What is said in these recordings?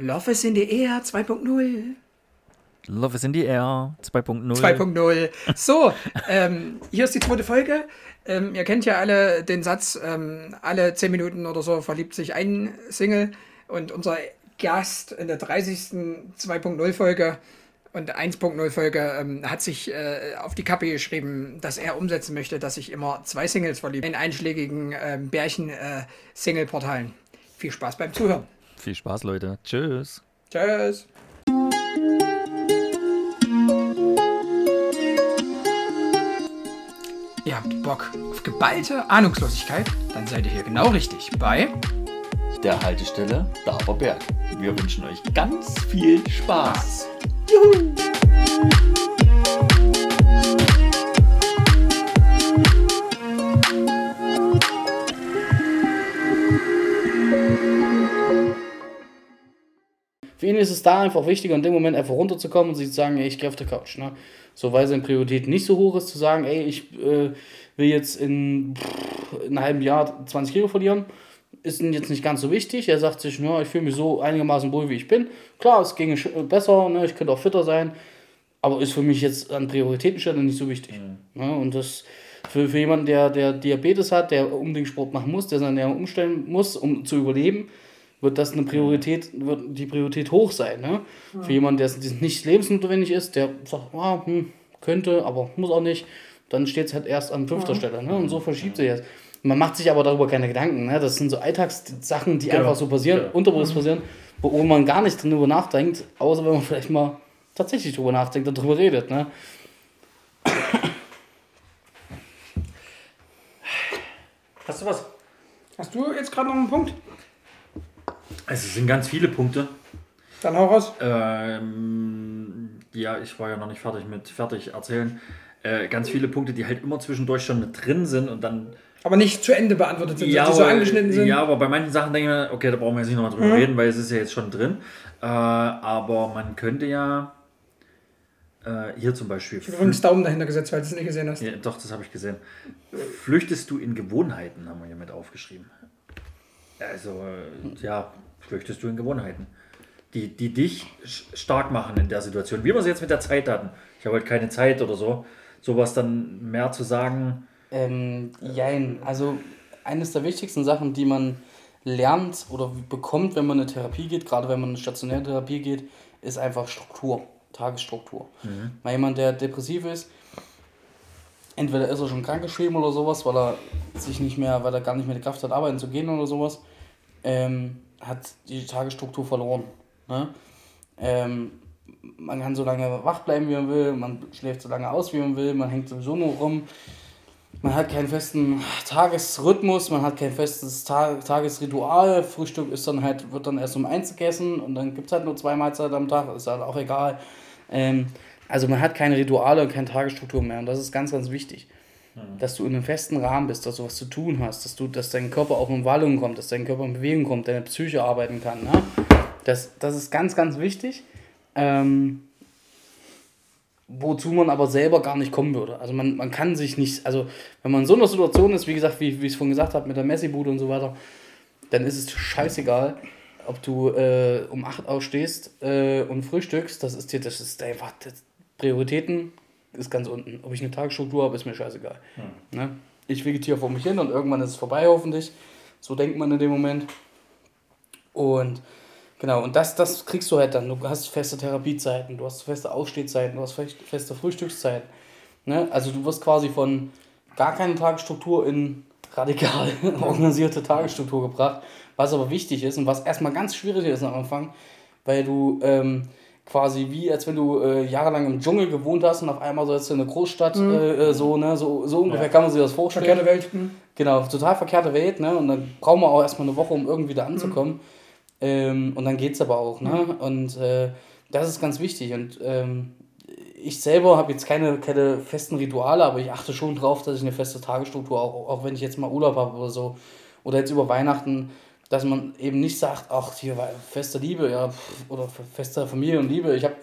Love is in the Air 2.0. Love is in the Air 2.0. 2.0. So, ähm, hier ist die zweite Folge. Ähm, ihr kennt ja alle den Satz, ähm, alle 10 Minuten oder so verliebt sich ein Single. Und unser Gast in der 30. 2.0 Folge und 1.0 Folge ähm, hat sich äh, auf die Kappe geschrieben, dass er umsetzen möchte, dass sich immer zwei Singles verliebt in einschlägigen äh, Bärchen-Single-Portalen. Viel Spaß beim Zuhören. Viel Spaß, Leute. Tschüss. Tschüss. Ihr habt Bock auf geballte Ahnungslosigkeit? Dann seid ihr hier genau richtig bei der Haltestelle Daberberg. Wir wünschen euch ganz viel Spaß. Juhu! Für ihn ist es da einfach wichtiger, in dem Moment einfach runterzukommen und sich zu sagen, ey, ich gehe auf der Couch. Ne? So, weil seine Priorität nicht so hoch ist, zu sagen, ey, ich äh, will jetzt in, pff, in einem halben Jahr 20 Kilo verlieren, ist ihm jetzt nicht ganz so wichtig. Er sagt sich, ja, ich fühle mich so einigermaßen wohl, wie ich bin. Klar, es ginge besser, ne? ich könnte auch fitter sein, aber ist für mich jetzt an Prioritätenstelle nicht so wichtig. Mhm. Ne? Und das für, für jemanden, der, der Diabetes hat, der unbedingt Sport machen muss, der seine Ernährung umstellen muss, um zu überleben, wird das eine Priorität, wird die Priorität hoch sein. Ne? Ja. Für jemanden, der es nicht lebensnotwendig ist, der sagt, ah, hm, könnte, aber muss auch nicht, dann steht es halt erst an fünfter ja. Stelle. Ne? Und so verschiebt sich das. Man macht sich aber darüber keine Gedanken. Ne? Das sind so Alltagssachen, die genau. einfach so passieren, ja. unterbewusst mhm. passieren, wo man gar nicht drüber nachdenkt, außer wenn man vielleicht mal tatsächlich drüber nachdenkt und drüber redet. Ne? Hast du was? Hast du jetzt gerade noch einen Punkt? Also, es sind ganz viele Punkte. Dann hau raus. Ähm, ja, ich war ja noch nicht fertig mit fertig erzählen. Äh, ganz viele Punkte, die halt immer zwischendurch schon mit drin sind und dann. Aber nicht zu Ende beantwortet sind, ja, die so angeschnitten sind. Ja, aber bei manchen Sachen denke ich mir, okay, da brauchen wir jetzt nicht nochmal drüber mhm. reden, weil es ist ja jetzt schon drin. Äh, aber man könnte ja äh, hier zum Beispiel. Ich habe übrigens Daumen dahinter gesetzt, weil du es nicht gesehen hast. Ja, doch, das habe ich gesehen. Flüchtest du in Gewohnheiten, haben wir hier mit aufgeschrieben. Also, äh, ja, flüchtest du in Gewohnheiten. Die, die dich stark machen in der Situation. Wie wir es jetzt mit der Zeit hatten. Ich habe halt keine Zeit oder so. Sowas dann mehr zu sagen. Ähm, jein. Also, eines der wichtigsten Sachen, die man lernt oder bekommt, wenn man eine Therapie geht, gerade wenn man eine stationäre Therapie geht, ist einfach Struktur, Tagesstruktur. Mhm. Weil jemand, der depressiv ist, entweder ist er schon krankgeschrieben oder sowas, weil er sich nicht mehr, weil er gar nicht mehr die Kraft hat, arbeiten zu gehen oder sowas, ähm, hat die Tagesstruktur verloren. Ne? Ähm, man kann so lange wach bleiben, wie man will, man schläft so lange aus, wie man will, man hängt sowieso nur rum. Man hat keinen festen Tagesrhythmus, man hat kein festes Tag Tagesritual. Frühstück ist dann halt, wird dann erst um eins gegessen und dann gibt es halt nur zwei Mahlzeiten am Tag, ist halt auch egal. Ähm, also man hat keine Rituale und keine Tagesstruktur mehr und das ist ganz, ganz wichtig. Mhm. Dass du in einem festen Rahmen bist, dass du was zu tun hast, dass, du, dass dein Körper auch in Wallung kommt, dass dein Körper in Bewegung kommt, deine Psyche arbeiten kann. Ne? Das, das ist ganz, ganz wichtig. Ähm, wozu man aber selber gar nicht kommen würde. Also man, man kann sich nicht, also wenn man in so einer Situation ist, wie gesagt, wie, wie ich es vorhin gesagt habe, mit der Messi-Bude und so weiter, dann ist es scheißegal, ob du äh, um 8 aufstehst äh, und frühstückst, das ist dir, das ist einfach, das, Prioritäten ist ganz unten. Ob ich eine Tagesstruktur habe, ist mir scheißegal. Hm. Ne? Ich vegetiere vor mich hin und irgendwann ist es vorbei, hoffentlich. So denkt man in dem Moment. Und Genau, und das, das kriegst du halt dann. Du hast feste Therapiezeiten, du hast feste Ausstehzeiten, du hast feste Frühstückszeiten. Ne? Also du wirst quasi von gar keine Tagesstruktur in radikal organisierte Tagesstruktur gebracht, was aber wichtig ist und was erstmal ganz schwierig ist am Anfang, weil du ähm, quasi wie, als wenn du äh, jahrelang im Dschungel gewohnt hast und auf einmal sollst du in eine Großstadt, mhm. äh, äh so, ne, so, so ungefähr ja. kann man sich das vorstellen. Verkehrte Welt. Mhm. Genau, total verkehrte Welt, ne, und dann brauchen wir auch erstmal eine Woche, um irgendwie da anzukommen. Mhm. Ähm, und dann geht es aber auch. Ne? Mhm. Und äh, das ist ganz wichtig. Und ähm, ich selber habe jetzt keine, keine festen Rituale, aber ich achte schon drauf, dass ich eine feste Tagesstruktur, auch, auch wenn ich jetzt mal Urlaub habe oder so, oder jetzt über Weihnachten, dass man eben nicht sagt, ach, hier war feste Liebe, ja, oder feste Familie und Liebe. Ich habe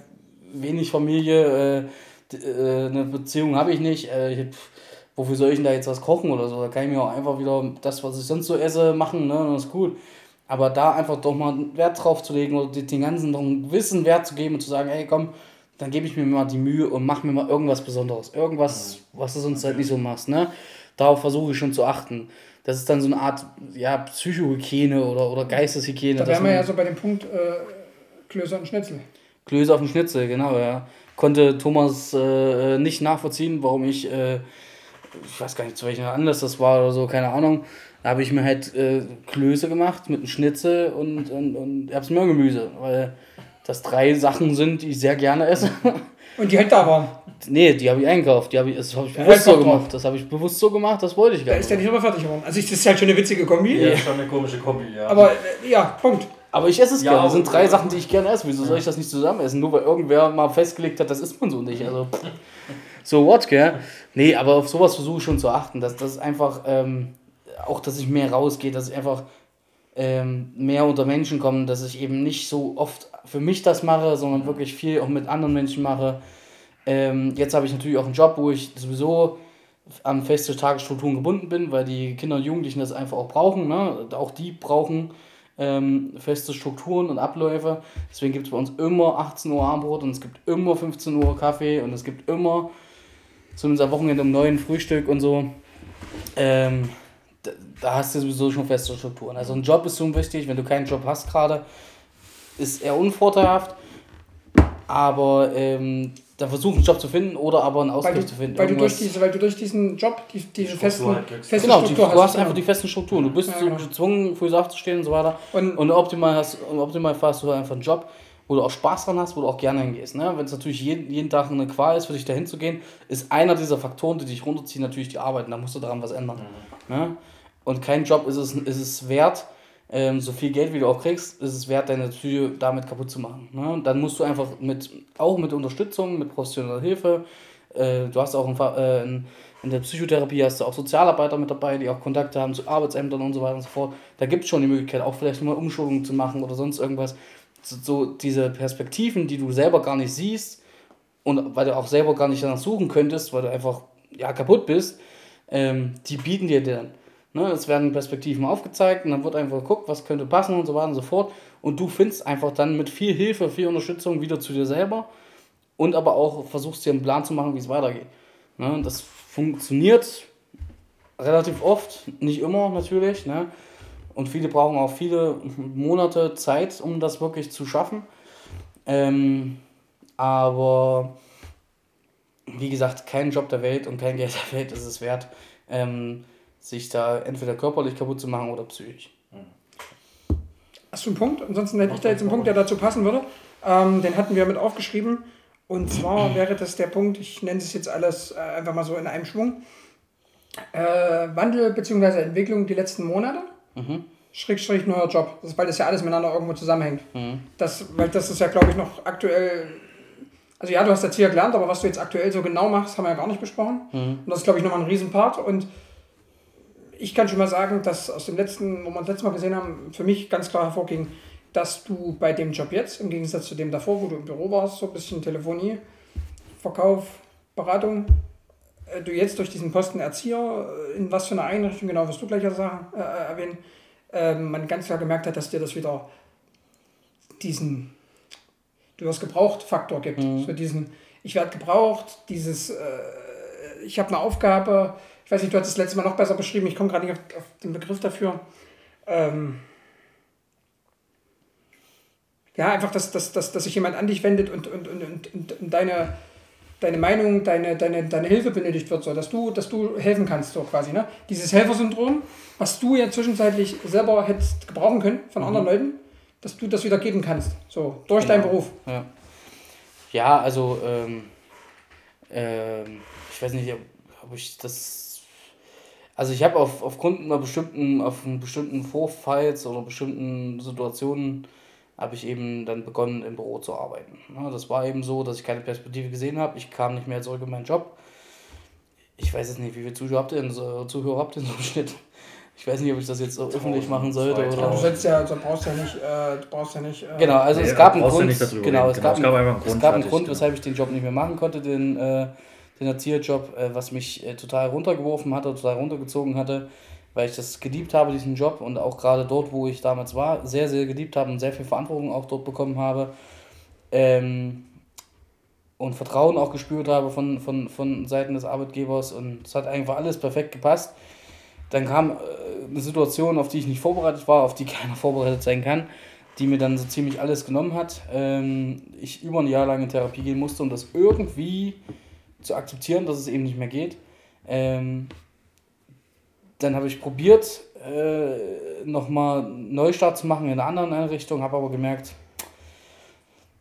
wenig Familie, äh, äh, eine Beziehung habe ich nicht. Äh, ich, wofür soll ich denn da jetzt was kochen oder so? Da kann ich mir auch einfach wieder das, was ich sonst so esse, machen, ne? Und das ist cool. Aber da einfach doch mal Wert drauf zu legen oder den ganzen noch einen gewissen Wert zu geben und zu sagen, hey komm, dann gebe ich mir mal die Mühe und mach mir mal irgendwas Besonderes. Irgendwas, was du sonst halt nicht so machst. Ne? Darauf versuche ich schon zu achten. Das ist dann so eine Art ja, Psychohygiene oder, oder Geisteshygiene. Da wären wir ja so bei dem Punkt äh, Klöße und Schnitzel. Klöße auf dem Schnitzel, genau, ja. Konnte Thomas äh, nicht nachvollziehen, warum ich, äh, ich weiß gar nicht, zu welchem Anlass das war oder so, keine Ahnung. Da habe ich mir halt äh, Klöße gemacht mit einem Schnitzel und, und, und Erbsenmörgemüse, weil das drei Sachen sind, die ich sehr gerne esse. Und die halt da waren. nee, die habe ich eingekauft, die habe ich, das habe ich Ja, bewusst so einfach drauf. gemacht. Das habe ich bewusst so gemacht, das wollte ich Da gar ist der nicht. nicht immer fertig geworden. Also ich, das ist halt schon eine witzige Kombi. Ja, schon eine komische Kombi, ja. Aber äh, ja, Punkt. Aber ich esse es Ja, gerne. Das sind drei Sachen, die ich gerne esse. Wieso soll ich das nicht zusammen essen? Nur weil irgendwer mal festgelegt hat, das isst man so nicht. Also, so what, gell? Nee, aber auf sowas versuche ich schon zu achten. Dass das einfach, ähm, auch dass ich mehr rausgehe, dass ich einfach ähm, mehr unter Menschen komme, dass ich eben nicht so oft für mich das mache, sondern wirklich viel auch mit anderen Menschen mache. Ähm, jetzt habe ich natürlich auch einen Job, wo ich sowieso an feste Tagesstrukturen gebunden bin, weil die Kinder und Jugendlichen das einfach auch brauchen. Ne? Auch die brauchen ähm, feste Strukturen und Abläufe. Deswegen gibt es bei uns immer 18 Uhr Abendbrot und es gibt immer 15 Uhr Kaffee und es gibt immer, zumindest am Wochenende um 9 Frühstück und so. Ähm, da, da hast du sowieso schon feste Strukturen. Also ein Job ist schon wichtig, wenn du keinen Job hast gerade, ist eher unvorteilhaft. Aber ähm, da versuchen einen Job zu finden oder aber einen Weil Ausgleich du, zu finden. weil, du durch diese, weil du durch diesen Job die, diese Struktur festen, halt feste Genau, die, Struktur du hast genau. einfach die festen Strukturen. Du bist Ja, genau. gezwungen, früh aufzustehen und so weiter. Und, Und optimal hast, im Optimalfall hast du einfach einen Job, wo du auch Spaß dran hast, wo du auch gerne hingehst. Ne? Wenn es natürlich jeden, jeden Tag eine Qual ist, für dich dahin zu gehen, ist einer dieser Faktoren, die dich runterziehen, natürlich die Arbeit. Und da musst du daran was ändern. Ne? Und kein Job ist es, ist es wert, ähm, so viel Geld wie du auch kriegst, ist es wert, deine Psyche damit kaputt zu machen. Ne? Dann musst du einfach mit, auch mit Unterstützung, mit professioneller Hilfe, äh, du hast auch ein, äh, in, in der Psychotherapie hast du auch Sozialarbeiter mit dabei, die auch Kontakte haben zu Arbeitsämtern und so weiter und so fort. Da gibt es schon die Möglichkeit, auch vielleicht mal Umschulungen zu machen oder sonst irgendwas. So, so diese Perspektiven, die du selber gar nicht siehst und weil du auch selber gar nicht danach suchen könntest, weil du einfach ja, kaputt bist, ähm, die bieten dir dann. Ne, es werden Perspektiven aufgezeigt und dann wird einfach geguckt, was könnte passen und so weiter und so fort. Und du findest einfach dann mit viel Hilfe, viel Unterstützung wieder zu dir selber und aber auch versuchst dir einen Plan zu machen, wie es weitergeht. Ne, das funktioniert relativ oft, nicht immer natürlich. Ne? Und viele brauchen auch viele Monate Zeit, um das wirklich zu schaffen. Ähm, aber wie gesagt, kein Job der Welt und kein Geld der Welt ist es wert, ähm, sich da entweder körperlich kaputt zu machen oder psychisch. Hast du einen Punkt? Ansonsten hätte ich da jetzt einen Punkt, der dazu passen würde. Ähm, den hatten wir mit aufgeschrieben. Und zwar wäre das der Punkt, ich nenne es jetzt alles äh, einfach mal so in einem Schwung. Äh, Wandel bzw. Entwicklung die letzten Monate. Schrägstrich neuer Job. Das ist, weil das ja alles miteinander irgendwo zusammenhängt. Das, weil das ist ja, glaube ich, noch aktuell. Also ja, du hast jetzt hier gelernt, aber was du jetzt aktuell so genau machst, haben wir ja gar nicht besprochen. Und das ist, glaube ich, nochmal ein Riesenpart. Und ich kann schon mal sagen, dass aus dem letzten, wo wir das letzte Mal gesehen haben, für mich ganz klar hervorging, dass du bei dem Job jetzt, im Gegensatz zu dem davor, wo du im Büro warst, so ein bisschen Telefonie, Verkauf, Beratung, äh, du jetzt durch diesen Posten Erzieher, äh, in was für einer Einrichtung, genau, wirst du gleich sagen, äh, äh, erwähnen, äh, man ganz klar gemerkt hat, dass dir das wieder diesen, du hast gebraucht, Faktor gibt. So diesen, ich werde gebraucht, dieses, äh, ich habe eine Aufgabe, ich weiß nicht, du hast das letzte Mal noch besser beschrieben, ich komme gerade nicht auf, auf den Begriff dafür. Ähm, ja, einfach, dass, dass, dass, dass sich jemand an dich wendet und, und, und, und, und, deine, deine Meinung, deine, deine, deine Hilfe benötigt wird, so, dass du, dass du helfen kannst, so quasi. Ne? Dieses Helfersyndrom, was du ja zwischenzeitlich selber hättest gebrauchen können von anderen Leuten, dass du das wieder geben kannst, so durch deinen Beruf. Ja, ja also ähm, ähm, ich weiß nicht, ob ich das. Also ich habe auf, aufgrund einer bestimmten, auf einen bestimmten Vorfalls oder bestimmten Situationen habe ich eben dann begonnen im Büro zu arbeiten. Das war eben so, dass ich keine Perspektive gesehen habe. Ich kam nicht mehr zurück in meinen Job. Ich weiß jetzt nicht, wie viele Zuschauer habt ihr denn so, Zuhörer habt ihr so im Schnitt? Ich weiß nicht, ob ich das jetzt so öffentlich machen sollte oder. Du sollst ja, du brauchst ja nicht, äh, du brauchst ja nicht. Äh, Genau, also Nee, es gab einen Grund, genau, es Genau, gab, es gab einfach einen es Grund, gab einen Grund, weshalb ich den Job nicht mehr machen konnte, den, äh, den Erzieherjob, äh, was mich äh, total runtergeworfen hatte, total runtergezogen hatte. weil ich das geliebt habe, diesen Job und auch gerade dort, wo ich damals war, sehr, sehr geliebt habe und sehr viel Verantwortung auch dort bekommen habe. Ähm, und Vertrauen auch gespürt habe von, von, von Seiten des Arbeitgebers und es hat einfach alles perfekt gepasst. Dann kam äh, eine Situation, auf die ich nicht vorbereitet war, auf die keiner vorbereitet sein kann, die mir dann so ziemlich alles genommen hat. Ähm, ich über ein Jahr lang in Therapie gehen musste, um das irgendwie zu akzeptieren, dass es eben nicht mehr geht. Ähm, dann habe ich probiert, äh, nochmal Neustart zu machen in einer anderen Einrichtung, habe aber gemerkt,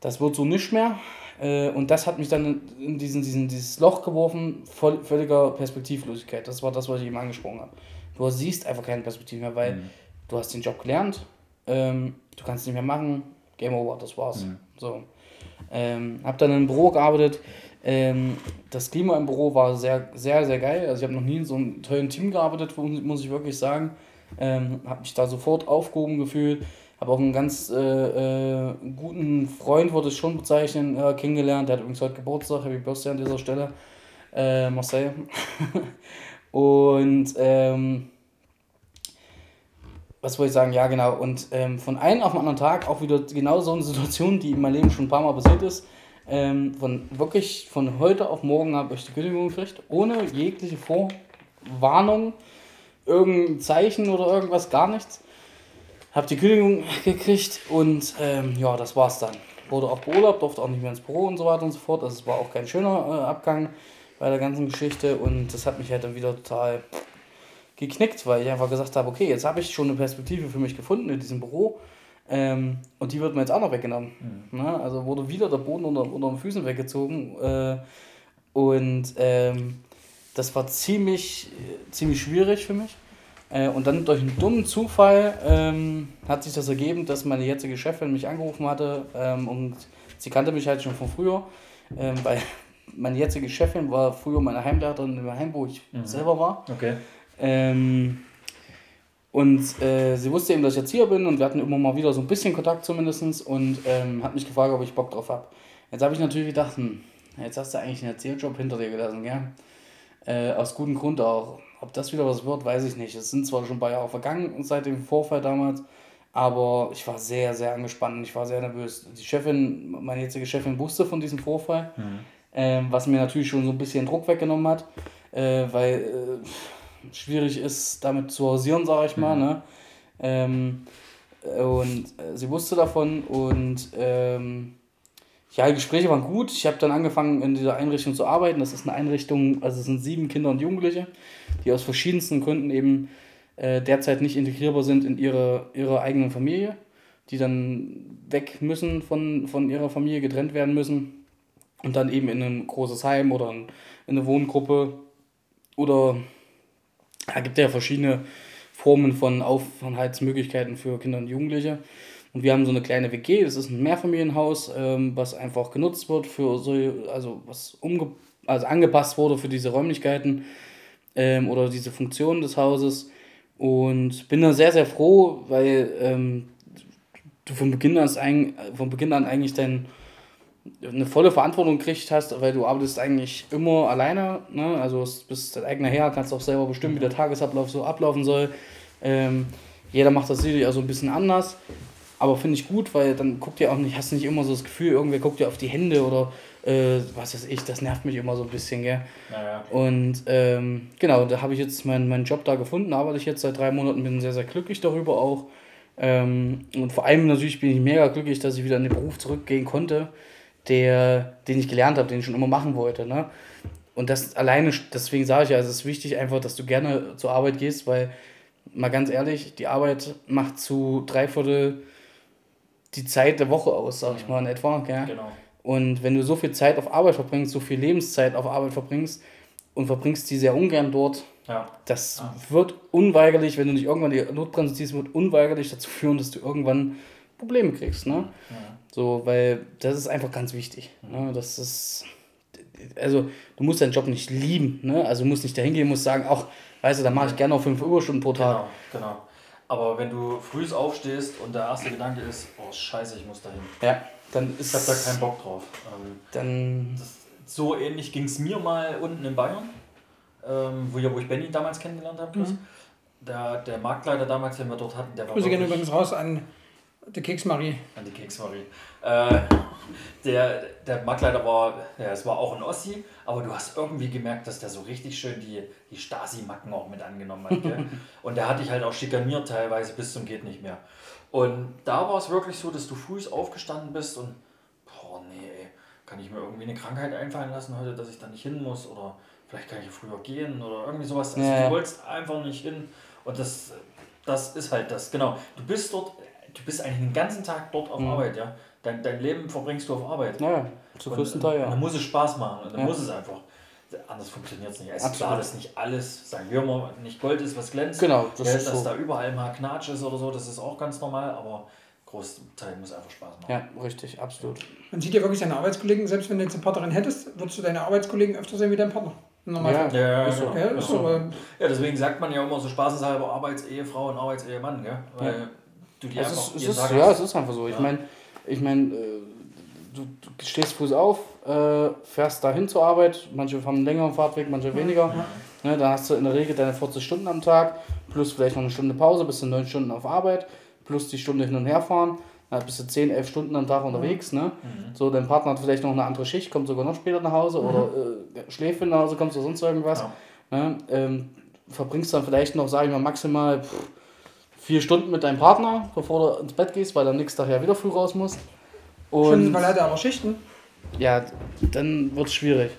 das wird so nicht mehr. Äh, und das hat mich dann in diesen, diesen, dieses Loch geworfen, voll, völliger Perspektivlosigkeit. Das war das, was ich eben angesprochen habe. Du siehst einfach keine Perspektive mehr, weil mhm. du hast den Job gelernt, ähm, du kannst nicht mehr machen, Game over, das war's. Mhm. So. Ähm, hab dann im Büro gearbeitet. Ähm, das Klima im Büro war sehr, sehr, sehr geil. Also ich habe noch nie in so einem tollen Team gearbeitet, muss ich wirklich sagen. Ähm, habe mich da sofort aufgehoben gefühlt. Habe auch einen ganz äh, äh, guten Freund, würde ich schon bezeichnen, äh, kennengelernt. Der hat übrigens heute Geburtstag, Happy Birthday an dieser Stelle. Äh, Marcel. Und ähm, was wollte ich sagen? Ja, genau. Und ähm, von einem auf den anderen Tag auch wieder genau so eine Situation, die in meinem Leben schon ein paar Mal passiert ist. Ähm, von wirklich von heute auf morgen habe ich die Kündigung gekriegt, ohne jegliche Vorwarnung, irgendein Zeichen oder irgendwas, gar nichts. Habe die Kündigung gekriegt und ähm, ja, das war's dann. Wurde auch beurlaubt, durfte auch nicht mehr ins Büro und so weiter und so fort. Also es war auch kein schöner äh, Abgang bei der ganzen Geschichte und das hat mich halt dann wieder total geknickt, weil ich einfach gesagt habe, okay, jetzt habe ich schon eine Perspektive für mich gefunden in diesem Büro ähm, und die wird mir jetzt auch noch weggenommen. Mhm. Ne? Also wurde wieder der Boden unter, unter den Füßen weggezogen äh, und ähm, das war ziemlich, ziemlich schwierig für mich. Äh, und dann durch einen dummen Zufall ähm, hat sich das ergeben, dass meine jetzige Chefin mich angerufen hatte ähm, und sie kannte mich halt schon von früher, ähm, weil meine jetzige Chefin war früher meine Heimleiterin im Heim, wo ich mhm. selber war. Okay. Ähm, und äh, sie wusste eben, dass ich jetzt hier bin und wir hatten immer mal wieder so ein bisschen Kontakt zumindest und ähm, hat mich gefragt, ob ich Bock drauf habe. Jetzt habe ich natürlich gedacht, hm, jetzt hast du eigentlich einen Erzähljob hinter dir gelassen, ja. Äh, aus gutem Grund auch. Ob das wieder was wird, weiß ich nicht. Es sind zwar schon ein paar Jahre vergangen seit dem Vorfall damals, aber ich war sehr, sehr angespannt und ich war sehr nervös. Die Chefin, meine jetzige Chefin, wusste von diesem Vorfall. Mhm ähm, was mir natürlich schon so ein bisschen Druck weggenommen hat, äh, weil äh, schwierig ist, damit zu hausieren, sage ich mal. Mhm. Ne? Ähm, und äh, sie wusste davon und ähm, ja, die Gespräche waren gut. Ich habe dann angefangen, in dieser Einrichtung zu arbeiten. Das ist eine Einrichtung, also es sind sieben Kinder und Jugendliche, die aus verschiedensten Gründen eben äh, derzeit nicht integrierbar sind in ihre, ihre eigene Familie, die dann weg müssen von, von ihrer Familie, getrennt werden müssen und dann eben in ein großes Heim oder in eine Wohngruppe oder da gibt ja verschiedene Formen von Aufenthaltsmöglichkeiten für Kinder und Jugendliche. Und wir haben so eine kleine WG, das ist ein Mehrfamilienhaus, ähm, was einfach genutzt wird für so, also was umge also angepasst wurde für diese Räumlichkeiten ähm, oder diese Funktionen des Hauses. Und bin da sehr, sehr froh, weil ähm, du von Beginn, an, von Beginn an eigentlich dein eine volle Verantwortung gekriegt hast, weil du arbeitest eigentlich immer alleine, ne? also bist dein eigener Herr, kannst auch selber bestimmen, wie der Tagesablauf so ablaufen soll. Ähm, jeder macht das sicherlich also ein bisschen anders, aber finde ich gut, weil dann guckt ihr auch nicht, hast du nicht immer so das Gefühl, irgendwer guckt dir auf die Hände oder äh, was weiß ich, das nervt mich immer so ein bisschen, gell? Naja. Und ähm, genau, da habe ich jetzt meinen, meinen Job da gefunden, arbeite ich jetzt seit drei Monaten, bin sehr, sehr glücklich darüber auch. Ähm, und vor allem natürlich bin ich mega glücklich, dass ich wieder in den Beruf zurückgehen konnte der, den ich gelernt habe, den ich schon immer machen wollte. Ne? Und das alleine, deswegen sage ich ja, es ist wichtig einfach, dass du gerne zur Arbeit gehst, weil, mal ganz ehrlich, die Arbeit macht zu drei Viertel die Zeit der Woche aus, sag ich mal in etwa. Gell? Genau. Und wenn du so viel Zeit auf Arbeit verbringst, so viel Lebenszeit auf Arbeit verbringst und verbringst die sehr ungern dort, ja. das ja. wird unweigerlich, wenn du nicht irgendwann die Notbremse ziehst, wird unweigerlich dazu führen, dass du irgendwann Probleme kriegst. Ne? Ja. So, weil das ist einfach ganz wichtig. Ne? Das ist, also du musst deinen Job nicht lieben. Ne? Also du musst nicht dahin gehen, musst sagen, ach, weißt du, da mache ich gerne noch fünf Überstunden pro Tag. Genau, genau. Aber wenn du früh aufstehst und der erste Gedanke ist, oh scheiße, ich muss dahin. Ja, dann ist... Ich habe da keinen Bock drauf. Ähm, dann... Das, so ähnlich ging es mir mal unten in Bayern, ähm, wo, ja, wo ich Benny damals kennengelernt habe, mhm der, der Marktleiter damals, den wir dort hatten, der war Grüße wirklich- übrigens raus an die Keksmarie. An die Keksmarie. Äh, der, der Marktleiter war, ja, es war auch ein Ossi, aber du hast irgendwie gemerkt, dass der so richtig schön die, die Stasi-Macken auch mit angenommen hat. Gell? Und der hat dich halt auch schikaniert teilweise bis zum geht nicht mehr. Und da war es wirklich so, dass du früh aufgestanden bist und, boah, nee, ey, kann ich mir irgendwie eine Krankheit einfallen lassen heute, dass ich da nicht hin muss oder vielleicht kann ich früher gehen oder irgendwie sowas. Also Ja, du wolltest einfach nicht hin und das, das ist halt das, genau. Du bist dort, du bist eigentlich den ganzen Tag dort auf Arbeit, ja. Dein, dein Leben verbringst du auf Arbeit. Ja, zu Und, größten Teil, Und dann ja. muss es Spaß machen und dann Ja. muss es einfach. Anders funktioniert es nicht. Es ist Absolut. klar, dass nicht alles, sagen wir mal, nicht Gold ist, was glänzt. Genau, das ja, ist dass so. da überall mal Knatsch ist oder so, das ist auch ganz normal, aber Großteil muss einfach Spaß machen. Ja, richtig, absolut. Man sieht ja wirklich seine Arbeitskollegen, selbst wenn du jetzt eine Partnerin hättest, würdest du deine Arbeitskollegen öfter sehen wie deinen Partner. Normal. Ja, Ja, ist so. genau. Ja, ist so. Ja, deswegen sagt man ja immer so spaßeshalber Arbeitsehefrau und Arbeitsehemann, gell? Weil du die Es einfach ist, es ist, ja, es ist einfach so. Ich Ja. meine, ich mein, äh, du, du stehst früh auf, äh, fährst dahin zur Arbeit. Manche haben einen längeren Fahrtweg, manche weniger. Ne, dann hast du in der Regel deine 40 Stunden am Tag, plus vielleicht noch eine Stunde Pause, bist du neun Stunden auf Arbeit, plus die Stunde hin und her fahren. Dann bist du 10, 11 Stunden am Tag unterwegs. Ne? Mhm. So, dein Partner hat vielleicht noch eine andere Schicht, kommt sogar noch später nach Hause oder äh, schläft nach Hause, kommst du sonst irgendwas. Ja. Ne? Ähm, verbringst dann vielleicht noch, sage ich mal, maximal pff, vier Stunden mit deinem Partner, bevor du ins Bett gehst, weil du am nächsten Tag ja wieder früh raus musst. Und weil er hat aber Schichten. ja, dann wird es schwierig,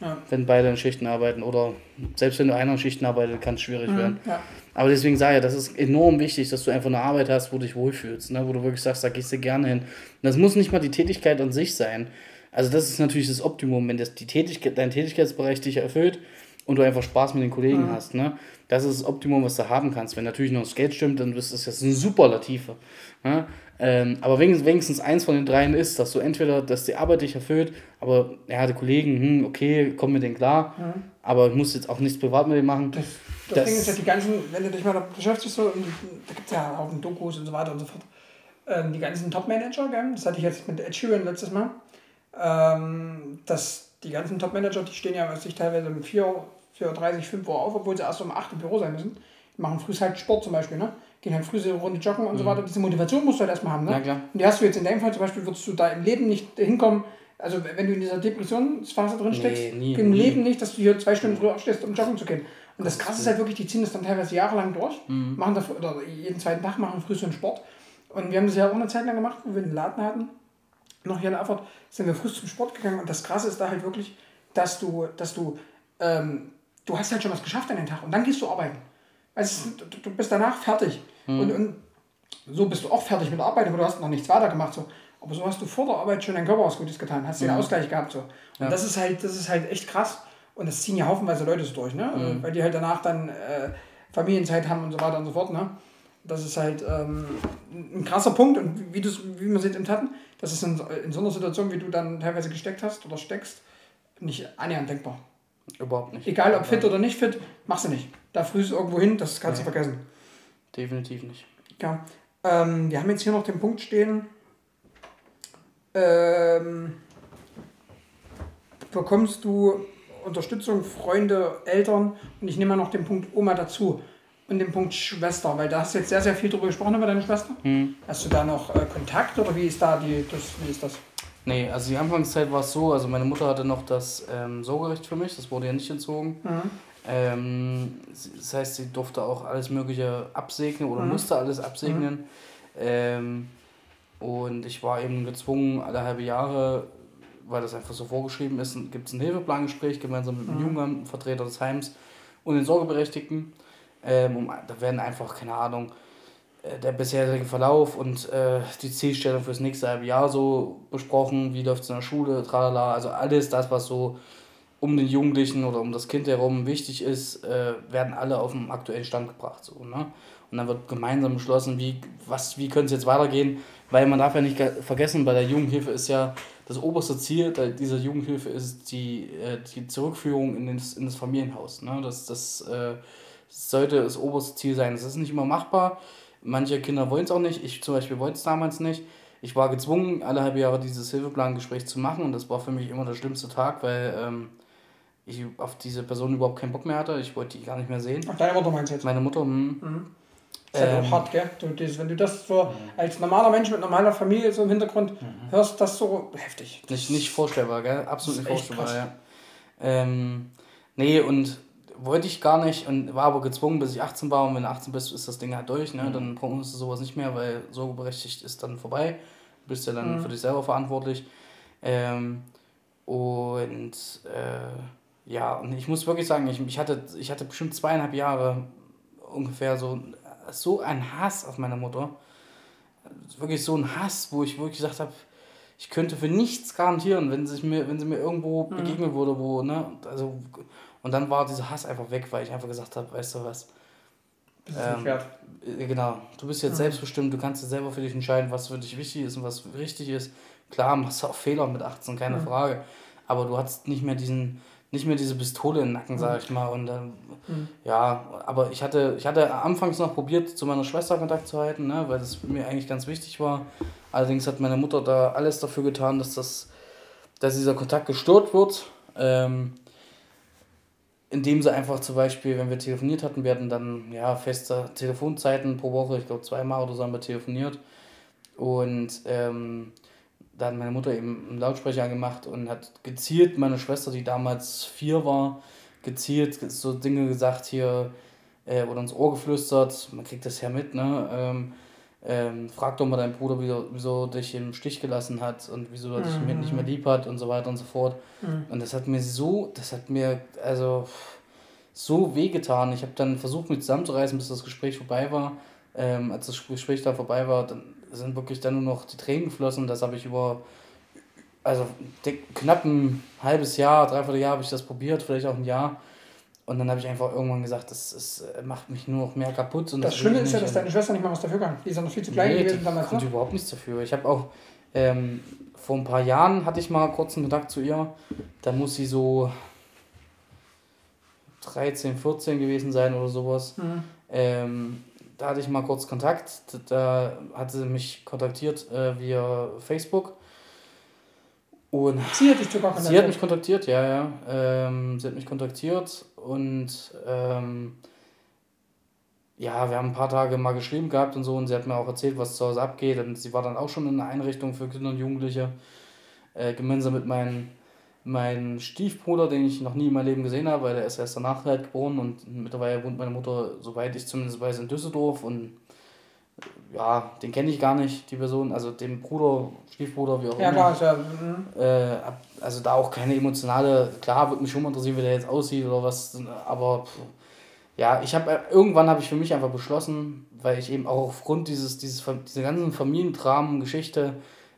Ja. wenn beide in Schichten arbeiten. Oder selbst wenn du einer in Schichten arbeitet, kann es schwierig werden. Ja. Aber deswegen sage ich, das ist enorm wichtig, dass du einfach eine Arbeit hast, wo du dich wohlfühlst, ne? wo du wirklich sagst, da gehst du gerne hin. Und das muss nicht mal die Tätigkeit an sich sein. Also das ist natürlich das Optimum, wenn das die Tätigkeit, dein Tätigkeitsbereich dich erfüllt und du einfach Spaß mit den Kollegen hast. Ne? Das ist das Optimum, was du haben kannst. Wenn natürlich noch das Geld stimmt, dann ist das jetzt eine Superlative. Ne? Ähm, aber wenigstens, wenigstens eins von den dreien ist, dass du entweder, dass die Arbeit dich erfüllt, aber ja, die Kollegen, hm, okay, komm mit denen klar, aber ich muss jetzt auch nichts privat mit denen machen. Das, das, Das- Ding ist ja die ganzen, wenn du dich mal beschäftigst, so, da gibt es ja auch Dokus und so weiter und so fort. Ähm, die ganzen Top-Manager, das hatte ich jetzt mit Ed Sheeran letztes Mal, ähm, dass die ganzen Top-Manager, die stehen ja sich teilweise um 4, 4.30 5 Uhr auf, obwohl sie erst um 8 im Büro sein müssen. Die machen früh halt Sport zum Beispiel, ne? Gehen halt früh so eine Runde joggen und so weiter. Diese Motivation musst du halt erstmal haben, ne? Mhm. Na klar. Und die hast du jetzt in deinem Fall zum Beispiel, würdest du da im Leben nicht hinkommen, also wenn du in dieser Depressionsphase drin steckst, Nee, nie, im nie. Leben nicht, dass du hier zwei Stunden früher aufstehst, um joggen zu gehen. Und das Krasse ist halt wirklich, die ziehen das dann teilweise jahrelang durch, Mhm. machen das, oder jeden zweiten Tag machen früh so einen Sport. Und wir haben das ja auch eine Zeit lang gemacht, wo wir einen Laden hatten, noch hier in Erfurt, sind wir früh zum Sport gegangen. Und das Krasse ist da halt wirklich, dass du, dass du, ähm, du hast halt schon was geschafft an den Tag und dann gehst du arbeiten. Also du, bist danach fertig. Und, und so bist du auch fertig mit der Arbeit, aber du hast noch nichts weiter gemacht. So. Aber so hast du vor der Arbeit schon dein Körper was Gutes getan, hast den Ausgleich gehabt. So. Und Ja. das ist halt, das ist halt echt krass. Und das ziehen ja haufenweise Leute so durch, ne? Weil die halt danach dann äh, Familienzeit haben und so weiter und so fort, ne? Das ist halt ähm, ein krasser Punkt und wie, du's- wie wir es jetzt eben hatten, das ist in, in so einer Situation, wie du dann teilweise gesteckt hast oder steckst, nicht annähernd denkbar. Überhaupt nicht. Egal ob fit oder nicht fit, machst du nicht. Da früh ist irgendwo hin, das kannst du vergessen. Definitiv nicht. Ja. Ähm, wir haben jetzt hier noch den Punkt stehen. Ähm, bekommst du Unterstützung, Freunde, Eltern und ich nehme mal noch den Punkt Oma dazu und den Punkt Schwester, weil da hast du jetzt sehr, sehr viel drüber gesprochen über deine Schwester. Hast du da noch äh, Kontakt oder wie ist da die, das, wie ist das? Nee, also die Anfangszeit war es so, also meine Mutter hatte noch das ähm, Sorgerecht für mich, das wurde ja nicht entzogen. Ähm, sie- das heißt, sie durfte auch alles Mögliche absegnen oder musste alles absegnen. Ähm, und ich war eben gezwungen, alle halbe Jahre, weil das einfach so vorgeschrieben ist, gibt es ein Hilfeplangespräch gemeinsam mit dem Jugendamt, Vertreter des Heims und den Sorgeberechtigten. Ähm, um, da werden einfach, keine Ahnung, der bisherige Verlauf und äh, die Zielstellung fürs nächste halbe Jahr so besprochen, wie läuft es in der Schule, tralala, also alles das, was so um den Jugendlichen oder um das Kind herum wichtig ist, äh, werden alle auf den aktuellen Stand gebracht. So, ne? Und dann wird gemeinsam beschlossen, wie, wie könnte es jetzt weitergehen, weil man darf ja nicht ge- vergessen, bei der Jugendhilfe ist ja das oberste Ziel dieser Jugendhilfe ist die, äh, die Zurückführung in das, in das Familienhaus. Ne? Das, das äh, sollte das oberste Ziel sein. Das ist nicht immer machbar. Manche Kinder wollen es auch nicht. Ich zum Beispiel wollte es damals nicht. Ich war gezwungen, alle halbe Jahre dieses Hilfeplangespräch zu machen und das war für mich immer der schlimmste Tag, weil ähm, ich auf diese Person überhaupt keinen Bock mehr hatte. Ich wollte die gar nicht mehr sehen. Ach, deine Mutter meinst du jetzt? Meine Mutter, hm, Das ist halt Ähm. auch hart, gell? Du, das, wenn du das so als normaler Mensch mit normaler Familie so im Hintergrund hörst, das so heftig. Nicht, nicht vorstellbar, gell? Absolut Das nicht vorstellbar, ja. Ähm, nee, und wollte ich gar nicht und war aber gezwungen, bis ich 18 war. Und wenn du 18 bist, ist das Ding halt durch, ne? Dann brauchst du sowas nicht mehr, weil so berechtigt ist dann vorbei. Du bist ja dann für dich selber verantwortlich. Ähm, und äh, ja, und ich muss wirklich sagen, ich, ich, hatte, ich hatte bestimmt zweieinhalb Jahre ungefähr so, so einen Hass auf meine Mutter. Wirklich so ein Hass, wo ich wirklich gesagt habe, ich könnte für nichts garantieren, wenn sie mir, wenn sie mir irgendwo begegnen würde, wo, ne, also, und dann war dieser Hass einfach weg, weil ich einfach gesagt habe, weißt du was, Ähm, äh, Genau, du bist jetzt selbstbestimmt, du kannst jetzt selber für dich entscheiden, was für dich wichtig ist und was richtig ist. Klar, machst du auch Fehler mit 18, keine Frage. Aber du hattest nicht mehr diesen, nicht mehr diese Pistole im Nacken, sag ich mal. Und dann, ja, aber ich hatte, ich hatte anfangs noch probiert, zu meiner Schwester Kontakt zu halten, ne, weil das mir eigentlich ganz wichtig war. Allerdings hat meine Mutter da alles dafür getan, dass das, dass dieser Kontakt gestört wird. Ähm, indem sie einfach zum Beispiel, wenn wir telefoniert hatten, wir hatten dann ja feste Telefonzeiten pro Woche, ich glaube zweimal oder so haben wir telefoniert. Und ähm, da hat meine Mutter eben einen Lautsprecher angemacht und hat gezielt meine Schwester, die damals vier war, gezielt so Dinge gesagt hier äh, oder ins Ohr geflüstert, man kriegt das ja mit, ne? Ähm, ähm, frag doch mal deinen Bruder, wieso, wieso dich im Stich gelassen hat und wieso er dich mit nicht mehr lieb hat und so weiter und so fort. Und das hat mir so, das hat mir also so wehgetan. Ich habe dann versucht, mich zusammenzureißen, bis das Gespräch vorbei war. Ähm, als das Gespräch da vorbei war, dann sind wirklich dann nur noch die Tränen geflossen. Das habe ich über, also knapp ein halbes Jahr, dreiviertel Jahr habe ich das probiert, vielleicht auch ein Jahr. Und dann habe ich einfach irgendwann gesagt, das, das äh, macht mich nur noch mehr kaputt. Und Das will Schlimme ich ist ja, dass deine Schwester nicht mal was dafür kann. Die ist ja noch viel zu klein Nee, gewesen damals. konnte Ne? überhaupt nichts dafür. Ich habe auch ähm, vor ein paar Jahren hatte ich mal kurz einen Kontakt zu ihr. Da muss sie so 13, 14 gewesen sein oder sowas. Mhm. Ähm, da hatte ich mal kurz Kontakt. Da hat sie mich kontaktiert äh, via Facebook. Und Sie hat dich sogar Sie hat mich kontaktiert, ja, ja. Ähm, sie hat mich kontaktiert und ähm, ja, wir haben ein paar Tage mal geschrieben gehabt und so und sie hat mir auch erzählt, was zu Hause abgeht und sie war dann auch schon in einer Einrichtung für Kinder und Jugendliche, äh, gemeinsam mit meinem mein Stiefbruder, den ich noch nie in meinem Leben gesehen habe, weil der ist erst danach halt geboren und mittlerweile wohnt meine Mutter, soweit ich zumindest weiß, in Düsseldorf und ja, den kenne ich gar nicht, die Person, also den Bruder, Stiefbruder, wie auch Ja, immer. klar, ja. mhm. Äh, also da auch keine emotionale, klar würde mich schon mal interessieren, wie der jetzt aussieht oder was, aber pff, ja, ich habe irgendwann habe ich für mich einfach beschlossen, weil ich eben auch aufgrund dieses, dieses dieser ganzen Familiendramen-Geschichte,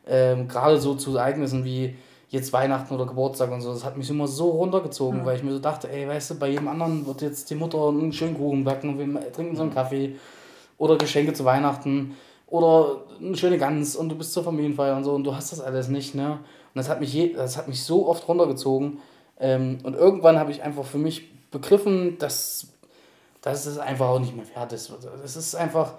ähm, gerade so zu Ereignissen wie jetzt Weihnachten oder Geburtstag und so, das hat mich immer so runtergezogen, weil ich mir so dachte, ey, weißt du, bei jedem anderen wird jetzt die Mutter einen schönen Kuchen backen, wir trinken so einen Kaffee oder Geschenke zu Weihnachten oder eine schöne Gans und du bist zur Familienfeier und so und du hast das alles nicht, ne? Und das hat mich, je, das hat mich so oft runtergezogen. Ähm, und irgendwann habe ich einfach für mich begriffen, dass, dass es einfach auch nicht mehr wert ist. Es ist einfach,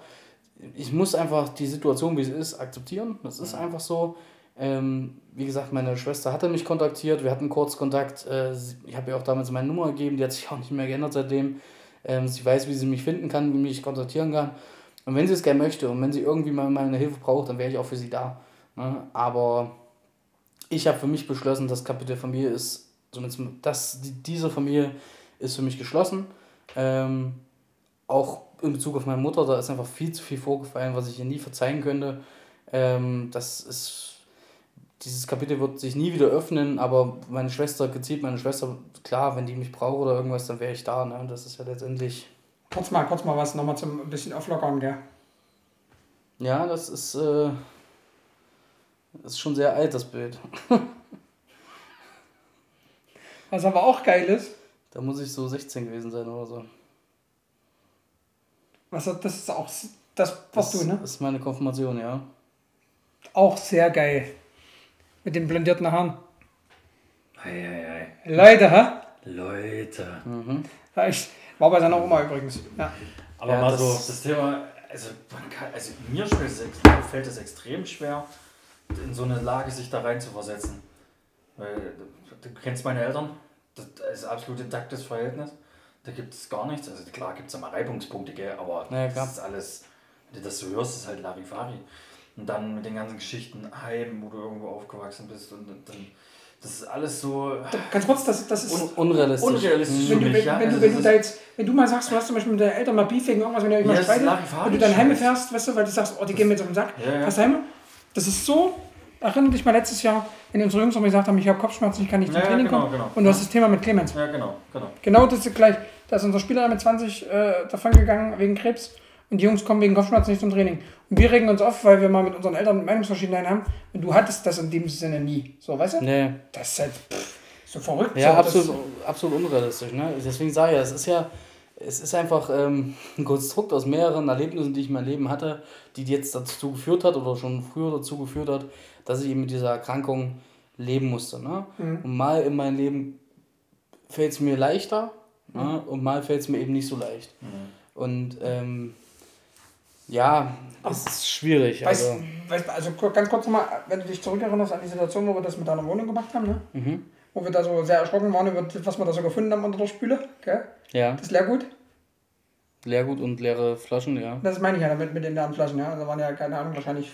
ich muss einfach die Situation, wie sie ist, akzeptieren. Das ist einfach so. Ähm, wie gesagt, meine Schwester hatte mich kontaktiert, wir hatten kurz Kontakt. Äh, ich habe ihr auch damals meine Nummer gegeben, die hat sich auch nicht mehr geändert seitdem. Ähm, sie weiß, wie sie mich finden kann, wie mich kontaktieren kann. Und wenn sie es gerne möchte und wenn sie irgendwie mal meine Hilfe braucht, dann wäre ich auch für sie da. Ne? Aber ich habe für mich beschlossen, das Kapitel Familie ist, zumindest das, die, diese Familie ist für mich geschlossen. Ähm, auch in Bezug auf meine Mutter, da ist einfach viel zu viel vorgefallen, was ich ihr nie verzeihen könnte. Ähm, das ist, dieses Kapitel wird sich nie wieder öffnen, aber meine Schwester, gezielt meine Schwester, klar, wenn die mich braucht oder irgendwas, dann wäre ich da. Ne? Und das ist ja letztendlich, Kurz mal, kurz mal was nochmal zum ein bisschen auflockern, gell? ja, das ist, äh, das ist schon sehr alt, das Bild. Was aber auch geil ist, Da muss ich so 16 gewesen sein oder so. was, das ist auch das, was Das du, ne? ist meine Konfirmation, ja. Auch sehr geil. Mit den blondierten Haaren. Eieiei. Leute, hä? Leute. Ja, ich war bei seiner Oma übrigens. Ja. Aber Ja, mal das- so, das Thema, also, man kann, also mir fällt es, ex- mir fällt es extrem schwer, in so eine Lage sich da rein zu versetzen. Weil du kennst meine Eltern, das ist absolut intaktes Verhältnis. Da gibt es gar nichts. Also klar gibt es immer Reibungspunkte, gell, aber Ja, klar. das ist alles, wenn du das so hörst, ist halt Larifari. Und dann mit den ganzen Geschichten heim, wo du irgendwo aufgewachsen bist und dann, das ist alles so Ganz kurz, das, das ist. Un unrealistisch. unrealistisch wenn du, wenn, ja. wenn, Also du, wenn, das du da jetzt, wenn du mal sagst, du hast zum Beispiel mit deinen Eltern mal Beef wegen irgendwas, wenn ihr euch mal streitet, und du dann Scheiße. heime fährst, weißt du, weil du sagst, oh, die gehen mir jetzt auf den Sack, Ja, ja. fährst heim. Das ist so, erinnere dich mal letztes Jahr, wenn unsere Jungs noch gesagt haben, ich habe Kopfschmerzen, ich kann nicht zum Ja, Training genau, kommen. genau. Und du hast das Thema mit Clemens. Ja, genau, genau. Genau das ist gleich. Da ist unser Spieler mit 20 äh, davon gegangen wegen Krebs und die Jungs kommen wegen Kopfschmerzen nicht zum Training. Und wir regen uns auf, weil wir mal mit unseren Eltern Meinungsverschiedenheiten haben. Und du hattest das in dem Sinne nie. So, weißt du? Nee. Das ist halt pff, so verrückt. Ja, so, absolut, absolut unrealistisch. Ne? Deswegen sage ich, ja, es ist ja, es ist einfach ähm, ein Konstrukt aus mehreren Erlebnissen, die ich in meinem Leben hatte, die jetzt dazu geführt hat oder schon früher dazu geführt hat, dass ich eben mit dieser Erkrankung leben musste. Ne? Und mal in meinem Leben fällt es mir leichter ne? und mal fällt es mir eben nicht so leicht. Und ähm, ja, es ist schwierig. weißt, Also, weißt, also ganz kurz nochmal, wenn du dich zurückerinnerst an die Situation, wo wir das mit deiner Wohnung gemacht haben, ne? Mhm. wo wir da so sehr erschrocken waren über das, was wir da so gefunden haben unter der Spüle. Gell? ja, Das Leergut. Leergut und leere Flaschen, ja. Das meine ich ja damit mit den leeren Flaschen. Ja? Da waren ja, keine Ahnung, wahrscheinlich,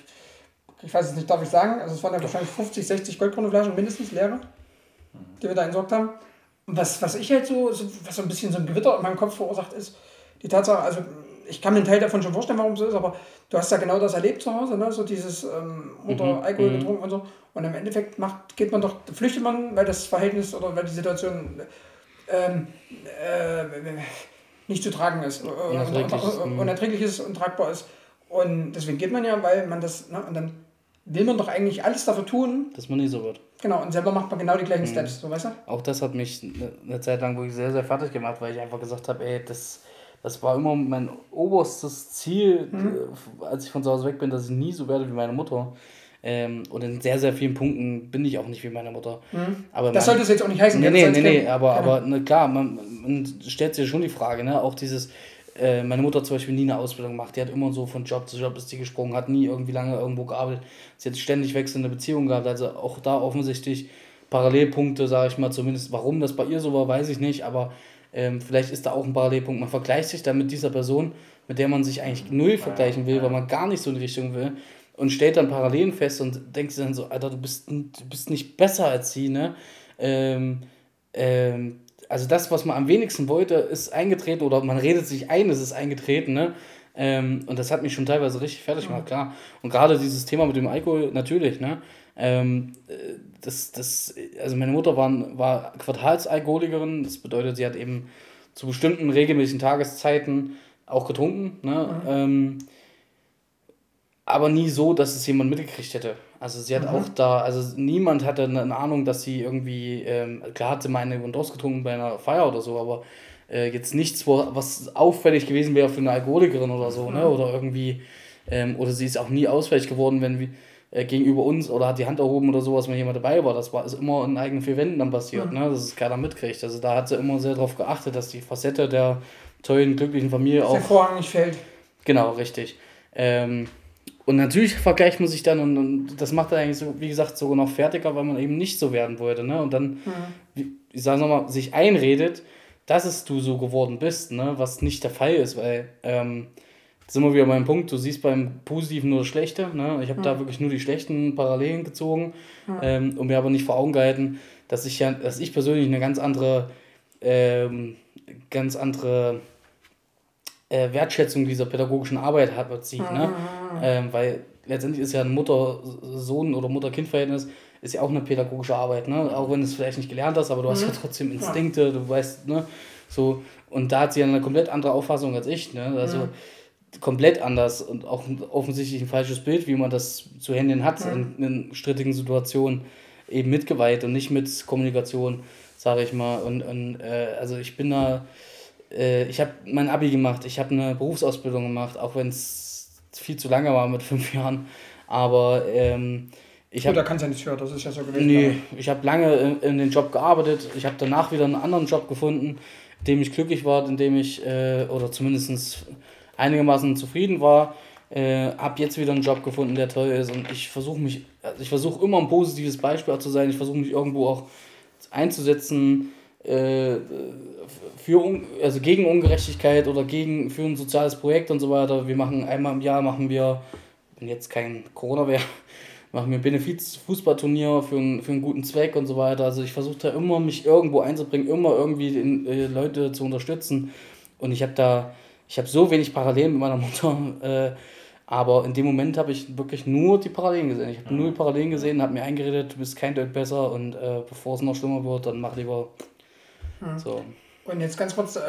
ich weiß es nicht, darf ich sagen, also es waren ja wahrscheinlich 50, 60 Goldkroneflaschen mindestens leere, die wir da entsorgt haben. Und was, was ich halt so, so, was so ein bisschen so ein Gewitter in meinem Kopf verursacht ist, die Tatsache, also ich kann mir einen Teil davon schon vorstellen, warum es so ist, aber du hast ja genau das erlebt zu Hause, ne? so dieses ähm, Mutter Mhm, Alkohol mhm. getrunken und so. Und im Endeffekt macht, geht man doch, flüchtet man, weil das Verhältnis oder weil die Situation ähm, äh, nicht zu tragen ist. äh, Unerträglich ist, und- mhm. unerträglich ist und tragbar ist. Und deswegen geht man ja, weil man das, ne, und dann will man doch eigentlich alles dafür tun, Dass man nicht so wird. genau, und selber macht man genau die Mhm. gleichen Steps, so weißt du? Auch das hat mich eine- eine Zeit lang wirklich sehr, sehr fertig gemacht, weil ich einfach gesagt habe, ey, das, das war immer mein oberstes Ziel, äh, als ich von zu Hause weg bin, dass ich nie so werde wie meine Mutter. Ähm, und in sehr, sehr vielen Punkten bin ich auch nicht wie meine Mutter. Aber Das sollte es jetzt auch nicht heißen. Nee, nee, nee, nee, aber, kein- aber ne, klar, man, man stellt sich schon die Frage, ne? auch dieses, äh, meine Mutter hat zum Beispiel nie eine Ausbildung gemacht, die hat immer so von Job zu Job ist die gesprungen, hat nie irgendwie lange irgendwo gearbeitet, sie hat ständig wechselnde Beziehungen gehabt, also auch da offensichtlich Parallelpunkte, sage ich mal zumindest, warum das bei ihr so war, weiß ich nicht, aber ähm, vielleicht ist da auch ein Parallelpunkt, man vergleicht sich dann mit dieser Person, mit der man sich eigentlich null vergleichen will, weil man gar nicht so in die Richtung will und stellt dann Parallelen fest und denkt sich dann so, Alter, du bist, du bist nicht besser als sie, ne? Ähm, ähm, also das, was man am wenigsten wollte, ist eingetreten oder man redet sich ein, es ist eingetreten, ne? Ähm, und das hat mich schon teilweise richtig fertig gemacht, klar. Und gerade dieses Thema mit dem Alkohol, natürlich, ne? Ähm, äh, das, das, also meine Mutter war, war Quartalsalkoholikerin, das bedeutet, sie hat eben zu bestimmten regelmäßigen Tageszeiten auch getrunken, ne? Ähm, aber nie so, dass es jemand mitgekriegt hätte. Also sie hat auch da, also niemand hatte eine Ahnung, dass sie irgendwie, ähm, klar hat sie mal eine Lewandowski getrunken bei einer Feier oder so, aber äh, jetzt nichts, wo, was auffällig gewesen wäre für eine Alkoholikerin oder so, ne? Oder irgendwie, ähm, oder sie ist auch nie ausfällig geworden, wenn wir äh, gegenüber uns oder hat die Hand erhoben oder sowas, wenn jemand dabei war. Das war ist immer in eigenen vier Wänden dann passiert, ne? Dass es keiner mitkriegt. Also da hat sie immer sehr darauf geachtet, dass die Facette der tollen, glücklichen Familie der auch Vorhang nicht fällt. Genau, richtig. Ähm, und natürlich vergleicht man sich dann und, und das macht er eigentlich so, wie gesagt, sogar noch fertiger, weil man eben nicht so werden wollte. Ne? Und dann, wie, ich sage nochmal, sich einredet, dass es du so geworden bist, ne? was nicht der Fall ist, weil ähm, sind wir wieder beim Punkt, du siehst beim Positiven nur das Schlechte. Ne? Ich habe da wirklich nur die schlechten Parallelen gezogen ähm, und mir aber nicht vor Augen gehalten, dass ich ja, dass ich persönlich eine ganz andere, ähm, ganz andere äh, Wertschätzung dieser pädagogischen Arbeit hat, bezieht, ne? Ähm, weil letztendlich ist ja ein Mutter-Sohn- oder Mutter-Kind-Verhältnis ist ja auch eine pädagogische Arbeit, ne? Auch wenn du es vielleicht nicht gelernt hast, aber du hast ja trotzdem Instinkte, du weißt, ne? So, und da hat sie ja eine komplett andere Auffassung als ich, ne? Also komplett anders und auch offensichtlich ein falsches Bild, wie man das zu Händen hat in, in strittigen Situationen, eben mit Gewalt und nicht mit Kommunikation, sage ich mal. Und, und äh, also ich bin da, äh, ich habe mein Abi gemacht, ich habe eine Berufsausbildung gemacht, auch wenn es viel zu lange war mit fünf Jahren. Aber ähm, ich habe da kannst du ja nichts für, das ist ja so gewesen. Nee, ich habe lange in, in den Job gearbeitet. Ich habe danach wieder einen anderen Job gefunden, in dem ich glücklich war, in dem ich, äh, oder zumindest einigermaßen zufrieden war. Äh, habe jetzt wieder einen Job gefunden, der toll ist. Und ich versuche mich, also ich versuche immer ein positives Beispiel zu sein. Ich versuche mich irgendwo auch einzusetzen, äh, für also gegen Ungerechtigkeit oder gegen für ein soziales Projekt und so weiter. Wir machen einmal im Jahr machen wir, wenn jetzt kein Corona wäre, machen wir Benefiz-Fußballturnier für, einen- für einen guten Zweck und so weiter. Also ich versuche da immer mich irgendwo einzubringen, immer irgendwie den, äh, Leute zu unterstützen. Und ich habe da, ich habe so wenig Parallelen mit meiner Mutter, äh, aber in dem Moment habe ich wirklich nur die Parallelen gesehen. Ich habe nur die Parallelen gesehen, habe mir eingeredet, du bist kein Deut besser und äh, bevor es noch schlimmer wird, dann mach lieber so. Und jetzt ganz kurz, äh,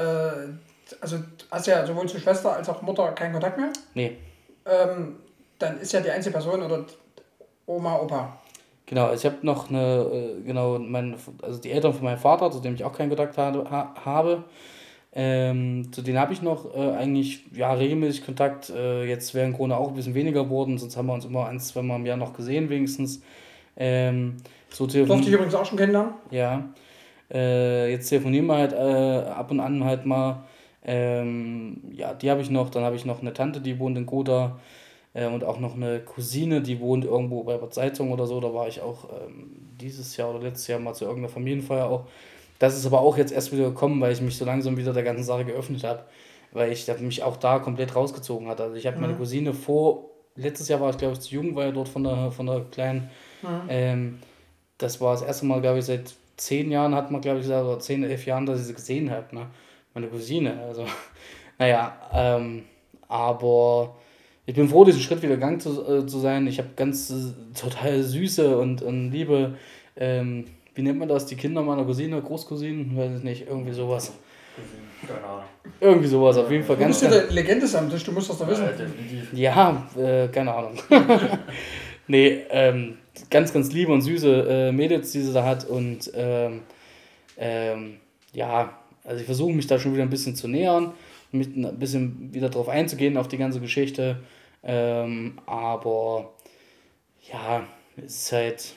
also hast ja sowohl zu Schwester als auch Mutter keinen Kontakt mehr. Nee, Ähm, dann ist ja die einzige Person oder Oma, Opa. genau. Also ich habe noch eine, äh, genau, mein, also die Eltern von meinem Vater, zu dem ich auch keinen Kontakt ha, habe. Ähm, zu denen habe ich noch äh, eigentlich ja, regelmäßig Kontakt. Äh, jetzt während Corona auch ein bisschen weniger geworden, sonst haben wir uns immer ein, zwei Mal im Jahr noch gesehen, wenigstens. Ähm, so Durfte ich übrigens auch schon kennenlernen. Ja. Äh, jetzt telefonieren wir halt äh, ab und an halt mal. Ähm, ja, die habe ich noch. Dann habe ich noch eine Tante, die wohnt in Gotha. Äh, und auch noch eine Cousine, die wohnt irgendwo bei Bad Zeitung oder so. Da war ich auch ähm, dieses Jahr oder letztes Jahr mal zu irgendeiner Familienfeier auch. Das ist aber auch jetzt erst wieder gekommen, weil ich mich so langsam wieder der ganzen Sache geöffnet habe. Weil ich mich auch da komplett rausgezogen hatte. Also ich habe meine Cousine vor, letztes Jahr war ich glaube ich zu jung, war ja dort von der, von der kleinen. Ähm, das war das erste Mal, glaube ich, seit zehn Jahren hat man, glaube ich, gesagt, oder zehn, elf Jahren, dass ich sie gesehen habe. Ne? Meine Cousine. Also, naja, ähm, aber ich bin froh, diesen Schritt wieder gegangen zu, äh, zu sein. Ich habe ganz äh, total süße und, und liebe, ähm, wie nennt man das, die Kinder meiner Cousine, Großcousinen, weiß ich nicht, irgendwie sowas. Keine Ahnung. Irgendwie sowas, auf jeden Fall Du ganz, bist ja Legende am Tisch, du musst das doch wissen. Ja, definitiv. ja, äh, keine Ahnung. nee, ähm, ganz, ganz liebe und süße äh, Mädels, die sie da hat. Und ähm, ähm, ja, also ich versuche mich da schon wieder ein bisschen zu nähern, mit ein bisschen wieder drauf einzugehen, auf die ganze Geschichte. Ähm, aber ja, es ist halt,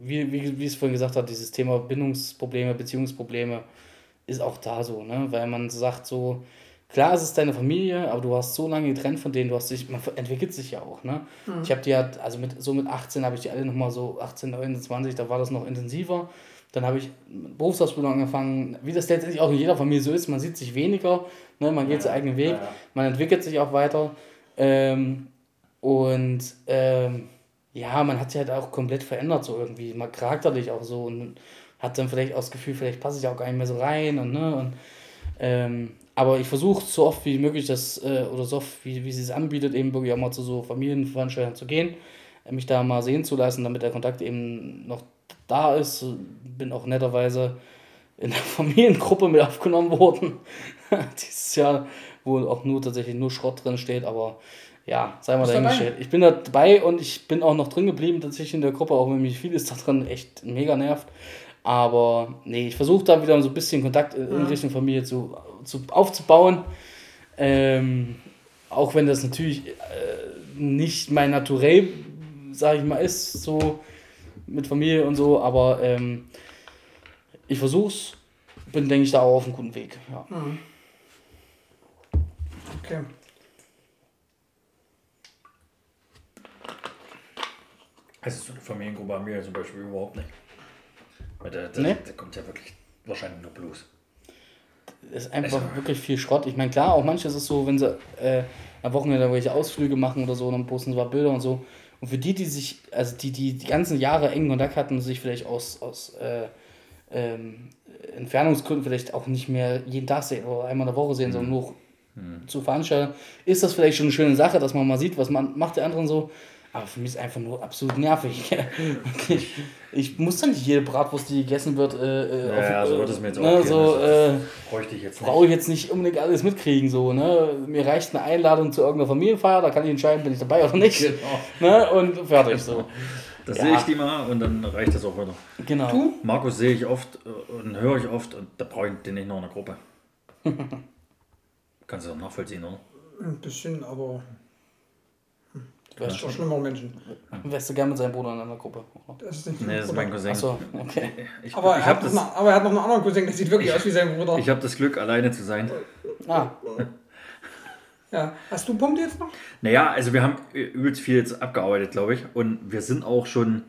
wie, wie, wie es vorhin gesagt hat, dieses Thema Bindungsprobleme, Beziehungsprobleme ist auch da so, ne? Weil man sagt so, klar, es ist deine Familie, aber du warst so lange getrennt von denen, du hast dich, man entwickelt sich ja auch, ne? Ich habe die ja, also mit, so mit 18 habe ich die alle nochmal so, 18, 29, da war das noch intensiver. Dann habe ich Berufsausbildung angefangen, wie das letztendlich auch in jeder Familie so ist, man sieht sich weniger, ne? man geht seinen eigenen Weg, Ja, ja. man entwickelt sich auch weiter. Ähm, und ähm, ja, man hat sich halt auch komplett verändert, so irgendwie, mal charakterlich auch so und hat dann vielleicht auch das Gefühl, vielleicht passe ich auch gar nicht mehr so rein und ne, und ähm, aber ich versuche so oft wie möglich das, äh, oder so oft wie, wie sie es anbietet, eben wirklich auch mal zu so Familienveranstaltungen zu gehen, äh, mich da mal sehen zu lassen, damit der Kontakt eben noch da ist. Bin auch netterweise in der Familiengruppe mit aufgenommen worden. Dieses Jahr, wo auch nur tatsächlich nur Schrott drin steht, aber ja, sei mal dahingestellt. Ich bin da dabei und ich bin auch noch drin geblieben, tatsächlich in der Gruppe, auch wenn mich vieles da drin echt mega nervt. Aber nee, ich versuche da wieder so ein bisschen Kontakt in in Richtung Familie zu, zu, aufzubauen. Ähm, auch wenn das natürlich äh, nicht mein Naturell, sage ich mal, ist, so mit Familie und so, aber ähm, ich versuch's, bin, denke ich, da auch auf einem guten Weg. Ja. Okay. Also so eine Familiengruppe haben wir ja zum Beispiel überhaupt nicht. Weil da, da, Nee? da kommt ja wirklich wahrscheinlich nur Blues. ist einfach Also- wirklich viel Schrott. Ich meine, klar, auch manches ist so, wenn sie äh, am Wochenende irgendwelche Ausflüge machen oder so, dann posten sie mal Bilder und so. Und für die, die sich, also die, die die ganzen Jahre engen Kontakt hatten sich vielleicht aus, aus äh, ähm, Entfernungsgründen vielleicht auch nicht mehr jeden Tag sehen oder einmal in der Woche sehen, sondern nur zu veranstalten, ist das vielleicht schon eine schöne Sache, dass man mal sieht, was man macht der anderen so. Aber für mich ist es einfach nur absolut nervig. ich, ich muss dann nicht jede Bratwurst, die gegessen wird, äh, äh, Ja, ja, so wird es mir jetzt auch ne, so, Also äh, das bräuchte ich jetzt nicht. brauche ich jetzt nicht unbedingt alles mitkriegen. So, ne? Mir reicht eine Einladung zu irgendeiner Familienfeier, da kann ich entscheiden, bin ich dabei oder nicht. Genau. Ne? Und fertig so. Da Ja. sehe ich die mal und dann reicht das auch wieder. Genau. Du? Markus sehe ich oft äh, und höre ich oft und da brauche ich den nicht noch in der Gruppe. Kannst du doch nachvollziehen, oder? Ein bisschen, aber Du wärst, es schon schon, schlimmer Menschen. wärst du gern mit seinem Bruder in einer Gruppe. Das ist nicht Nee, das ist mein Cousin. Achso, okay. Ich, aber, ich er habe hat noch das, eine, aber er hat noch einen anderen Cousin, der sieht wirklich aus wie sein Bruder. ich hab das Glück, alleine zu sein. Ah, Ja. Hast du Pumpt jetzt noch? Naja, also wir haben übelst viel jetzt abgearbeitet, glaube ich. Und wir sind auch schon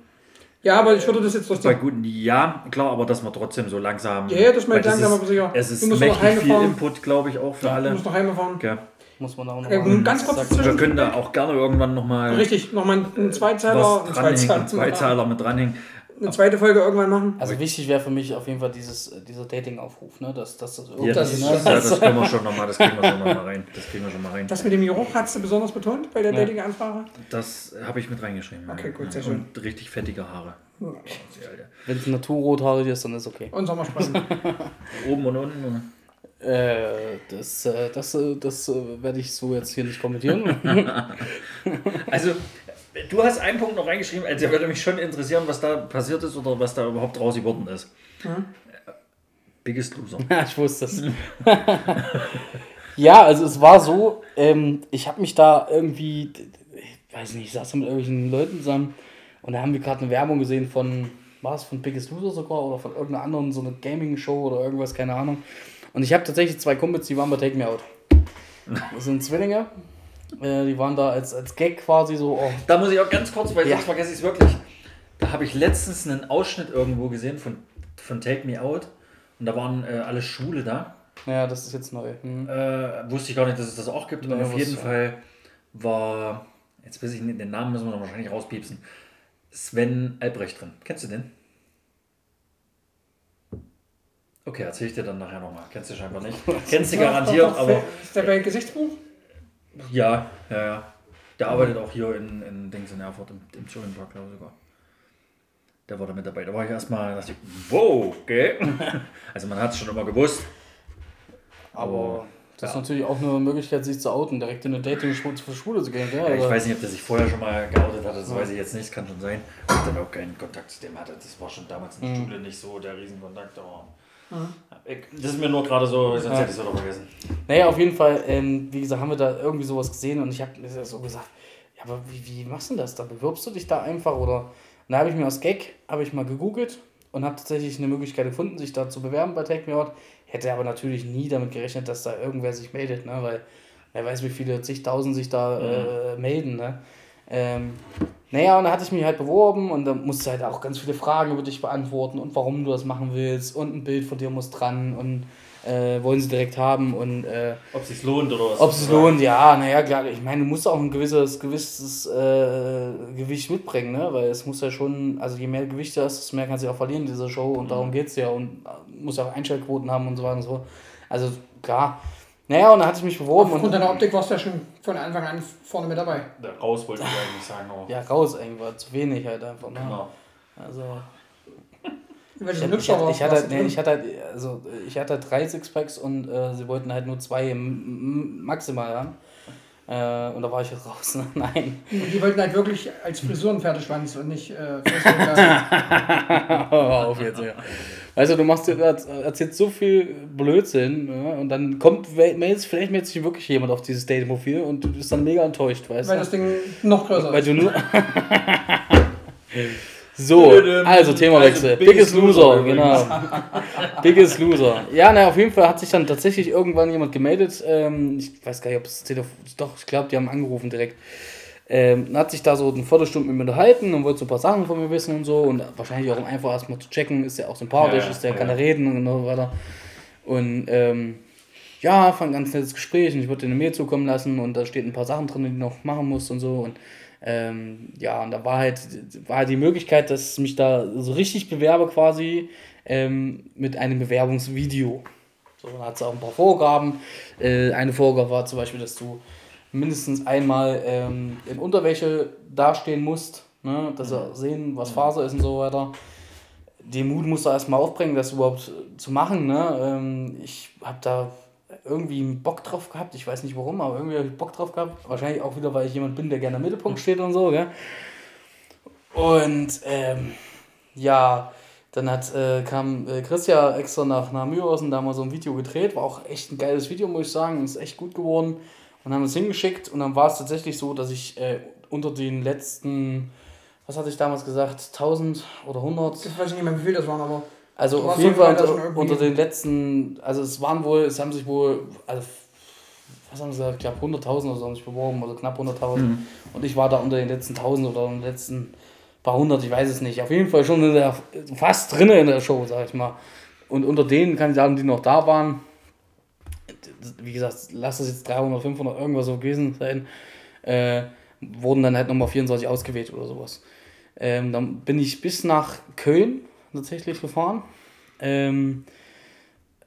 Ja, aber ich würde das jetzt Bei trotzdem. guten, ja, klar, aber dass man trotzdem so langsam. Ja, ja, das weil meint langsam, aber sicher. Es ist Du musst noch mächtig viel. Input, glaube ich, auch für Du alle. musst noch heimfahren. Okay. Muss man da auch noch Äh, mal ganz kurz sagen. Wir können da auch gerne irgendwann nochmal Richtig, nochmal einen Zweizeiler, einen Zweizeiler, einen Zweizeiler mit dranhängen. eine zweite Folge irgendwann machen. Also wichtig wäre für mich auf jeden Fall dieses, äh, dieser Dating-Aufruf, ne? Dass, dass das Ja, irgendwie, das, ist- ja, das können wir schon nochmal, das kriegen wir schon nochmal rein. Das kriegen wir schon mal rein. Das mit dem Geruch hast du besonders betont bei der Ja. Dating-Anfrage? Das habe ich mit reingeschrieben. Okay, gut, sehr Und richtig fettige Haare. Wenn es naturrothaarig ist, dann ist okay. Und Sommerspaß. Oben und unten. Äh, das äh, das, äh, das äh, werde ich so jetzt hier nicht kommentieren. Also, du hast einen Punkt noch reingeschrieben, also würde mich schon interessieren, was da passiert ist oder was da überhaupt draus geworden ist. Biggest Loser. Ja, ich wusste es. ja, also es war so, ähm, ich habe mich da irgendwie, ich weiß nicht, ich saß da mit irgendwelchen Leuten zusammen und da haben wir gerade eine Werbung gesehen von, war es von Biggest Loser sogar oder von irgendeiner anderen, so eine Gaming-Show oder irgendwas, keine Ahnung. Und ich habe tatsächlich zwei Kumpels, die waren bei Take Me Out. Das sind Zwillinge. Äh, die waren da als, als Gag quasi so, oh, Da muss ich auch ganz kurz, weil Ja. sonst vergesse ich es wirklich. Da habe ich letztens einen Ausschnitt irgendwo gesehen von, von Take Me Out und da waren äh, alle Schwule da. ja, das ist jetzt neu. Hm. Äh, wusste ich gar nicht, dass es das auch gibt. Und Nee, auf jeden wusste- Fall war, jetzt weiß ich nicht, den Namen müssen wir noch wahrscheinlich rauspiepsen, Sven Albrecht drin. Kennst du den? Okay, erzähl ich dir dann nachher nochmal. Kennst du scheinbar nicht. Kennst du garantiert, aber Ist der bei Gesichtsbuch? ja, ja, ja. Der arbeitet auch hier in, in Dings in Erfurt, im, im Turing Park, glaube ich sogar. Der war da mit dabei. Da war ich erstmal, dachte ich, wow, okay. Also man hat es schon immer gewusst. Aber das ja. ist natürlich auch eine Möglichkeit, sich zu outen, direkt in eine Dating-Schule für Schule zu gehen. Ja, Ja, ich weiß nicht, ob der sich vorher schon mal geoutet hatte, das weiß ich jetzt nicht, kann schon sein. Ob ich dann auch keinen Kontakt zu dem hatte. Das war schon damals in der Schule nicht so der Riesenkontakt, aber. Das ist mir nur gerade so, sonst Ja. hätte ich es wieder vergessen. Naja, auf jeden Fall, ähm, wie gesagt, haben wir da irgendwie sowas gesehen und ich habe mir so gesagt, ja, aber wie, wie machst du denn das? Da bewirbst du dich da einfach oder. Und da habe ich mir aus Gag, habe ich mal gegoogelt und habe tatsächlich eine Möglichkeit gefunden, sich da zu bewerben bei Take Me Out. Hätte aber natürlich nie damit gerechnet, dass da irgendwer sich meldet, ne? weil wer weiß, wie viele zigtausend sich da äh, melden. Ne? Ähm, naja, und da hatte ich mich halt beworben und da musste halt auch ganz viele Fragen über dich beantworten und warum du das machen willst und ein Bild von dir muss dran und äh, wollen sie direkt haben und äh, Ob es sich lohnt oder was? ob es sich lohnt, ja, naja, klar, ich meine, du musst auch ein gewisses, gewisses äh, Gewicht mitbringen, ne? Weil es muss ja schon, also je mehr Gewicht du hast, desto mehr kannst du auch verlieren in dieser Show und darum geht es ja und äh, muss ja auch Einschaltquoten haben und so weiter und so. Also klar. Naja, und dann hatte ich mich beworben Aufgrund und deiner Optik warst du ja schon von Anfang an vorne mit dabei. Da raus wollte ich eigentlich sagen. Aber ja, raus irgendwann, zu wenig halt einfach, ne? Genau. Also. Hab, hübscher ich, hatte, ich, hatte, nee, ich hatte halt, also ich hatte halt drei Sixpacks und äh, sie wollten halt nur zwei maximal haben. Äh, und da war ich raus. ne? Nein. Die wollten halt wirklich als Frisurenpferdeschwanz und nicht äh. Hör auf jetzt, ja. Weißt du, du machst dir erzählst so viel Blödsinn ja, und dann kommt Mails, vielleicht meldet sich wirklich jemand auf dieses Dating-Profil und du bist dann mega enttäuscht, weißt weil du? das Ding noch größer Weil ist. du nur. so, also Themawechsel. Also, Biggest Biggest Loser, Loser genau. Biggest Loser. Ja, na, auf jeden Fall hat sich dann tatsächlich irgendwann jemand gemeldet. Ähm, ich weiß gar nicht, ob es Telefon. Doch, ich glaube, die haben angerufen direkt. Ähm, hat sich da so eine Viertelstunde mit mir unterhalten und wollte so ein paar Sachen von mir wissen und so. Und wahrscheinlich auch um einfach erstmal zu checken, ist der auch sympathisch, Ja, ist der, ja. kann er reden und so weiter. Und ähm, ja, fand ein ganz nettes Gespräch und ich würde dir eine Mail zukommen lassen und da steht ein paar Sachen drin, die du noch machen musst und so. Und ähm, ja, und da war halt, war halt die Möglichkeit, dass ich mich da so richtig bewerbe quasi ähm, mit einem Bewerbungsvideo. So, dann hat es auch ein paar Vorgaben. Äh, eine Vorgabe war zum Beispiel, dass du mindestens einmal ähm, in Unterwäsche dastehen musst, ne? dass sie sehen, was Phase ist und so weiter. Den Mut musst du erstmal aufbringen, das überhaupt zu machen. Ne? Ähm, ich habe da irgendwie Bock drauf gehabt, ich weiß nicht warum, aber irgendwie habe ich Bock drauf gehabt. Wahrscheinlich auch wieder, weil ich jemand bin, der gerne im Mittelpunkt steht und so. Gell? Und ähm, ja, dann hat, äh, kam äh, Christian extra nach, nach Mühlhausen, da haben wir so ein Video gedreht. War auch echt ein geiles Video, muss ich sagen. Ist echt gut geworden. Und haben es hingeschickt und dann war es tatsächlich so, dass ich äh, unter den letzten, was hatte ich damals gesagt, 1000 oder 100? Ich weiß nicht mehr, wie viel das waren, aber Also auf jeden Fall unter, den letzten, also es waren wohl, es haben sich wohl, also was haben sie gesagt, ich glaube 100.000 oder so haben sich beworben, also knapp 100.000. Und ich war da unter den letzten 1000 oder den letzten paar hundert, ich weiß es nicht. Auf jeden Fall schon in der, fast drin in der Show, sag ich mal. Und unter den Kandidaten, die noch da waren, wie gesagt, lass das jetzt 300, 500 irgendwas so gewesen sein, äh, wurden dann halt nochmal 24 ausgewählt oder sowas. Ähm, dann bin ich bis nach Köln tatsächlich gefahren. Ähm,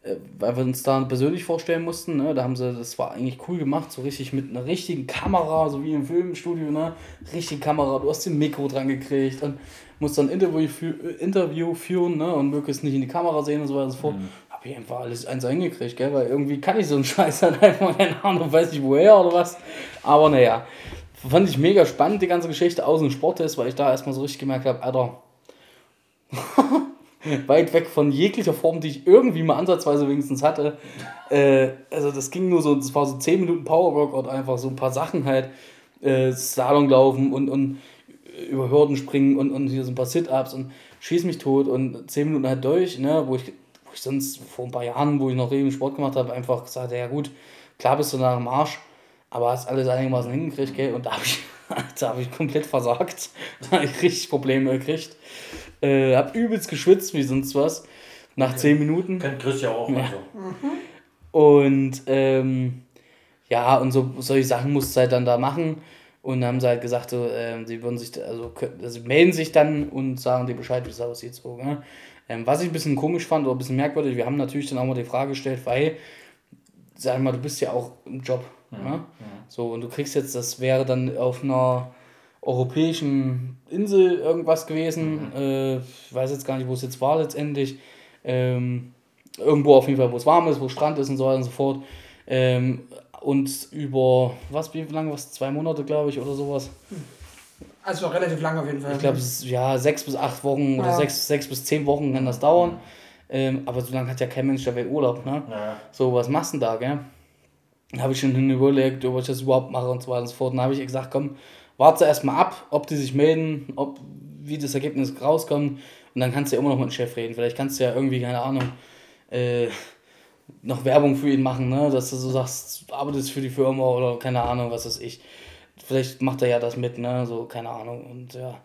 äh, weil wir uns da persönlich vorstellen mussten. Ne? Da haben sie, das war eigentlich cool gemacht, so richtig mit einer richtigen Kamera, so wie im Filmstudio, ne? Richtige Kamera, du hast den Mikro dran gekriegt und musst dann ein Interview, äh, Interview führen, ne? Und möglichst nicht in die Kamera sehen und so weiter und so fort. Hab ich einfach alles eins eingekriegt, gell? Weil irgendwie kann ich so einen Scheiß halt einfach, keine Ahnung, weiß nicht woher oder was. Aber naja. Fand ich mega spannend, die ganze Geschichte, außen im Sporttest, weil ich da erstmal so richtig gemerkt habe, Alter, weit weg von jeglicher Form, die ich irgendwie mal ansatzweise wenigstens hatte. Äh, also das ging nur so, das war so 10 Minuten Powerworkout, einfach so ein paar Sachen halt, äh, Slalom laufen und, und über Hürden springen und, und hier so ein paar Sit-Ups und schieß mich tot und 10 Minuten halt durch, ne, wo ich, wo ich sonst vor ein paar Jahren, wo ich noch regelmäßig Sport gemacht habe, einfach gesagt, ja gut, klar bist du nach dem Arsch, aber hast alles einigermaßen hingekriegt, gell, und da habe ich, da habe ich komplett versagt, da habe ich richtig Probleme gekriegt. Äh, hab übelst geschwitzt wie sonst was. Nach 10 Minuten. Kennt Chris ja auch. Ja. Also. Und ähm, ja, und so solche Sachen musst du halt dann da machen. Und dann haben sie halt gesagt, so, ähm, sie würden sich, also, also melden sich dann und sagen dir Bescheid, wie es aussieht. So, ne? ähm, was ich ein bisschen komisch fand oder ein bisschen merkwürdig, wir haben natürlich dann auch mal die Frage gestellt, weil, sag mal, du bist ja auch im Job. Ne? So, und du kriegst jetzt, das wäre dann auf einer europäischen Insel irgendwas gewesen. Äh, ich weiß jetzt gar nicht, wo es jetzt war letztendlich. Ähm, irgendwo auf jeden Fall, wo es warm ist, wo Strand ist und so weiter und so fort. Ähm, und über, was, wie lange, was, zwei Monate, glaube ich, oder sowas. Also relativ lang auf jeden Fall. Ich glaube, es ist ja sechs bis acht Wochen oder Ja. sechs, sechs bis zehn Wochen kann das dauern. Ähm, aber so lange hat ja kein Mensch der Welt Urlaub, ne? Ja. So, was machst du denn da, gell? Habe ich schon überlegt, ob ich das überhaupt mache und so weiter und so fort. Dann habe ich gesagt, komm, warte erstmal ab, ob die sich melden, ob, wie das Ergebnis rauskommt. Und dann kannst du ja immer noch mit dem Chef reden. Vielleicht kannst du ja irgendwie, keine Ahnung, äh, noch Werbung für ihn machen, ne? Dass du so sagst, arbeitest für die Firma oder keine Ahnung, was weiß ich. Vielleicht macht er ja das mit, ne? So, keine Ahnung. Und ja.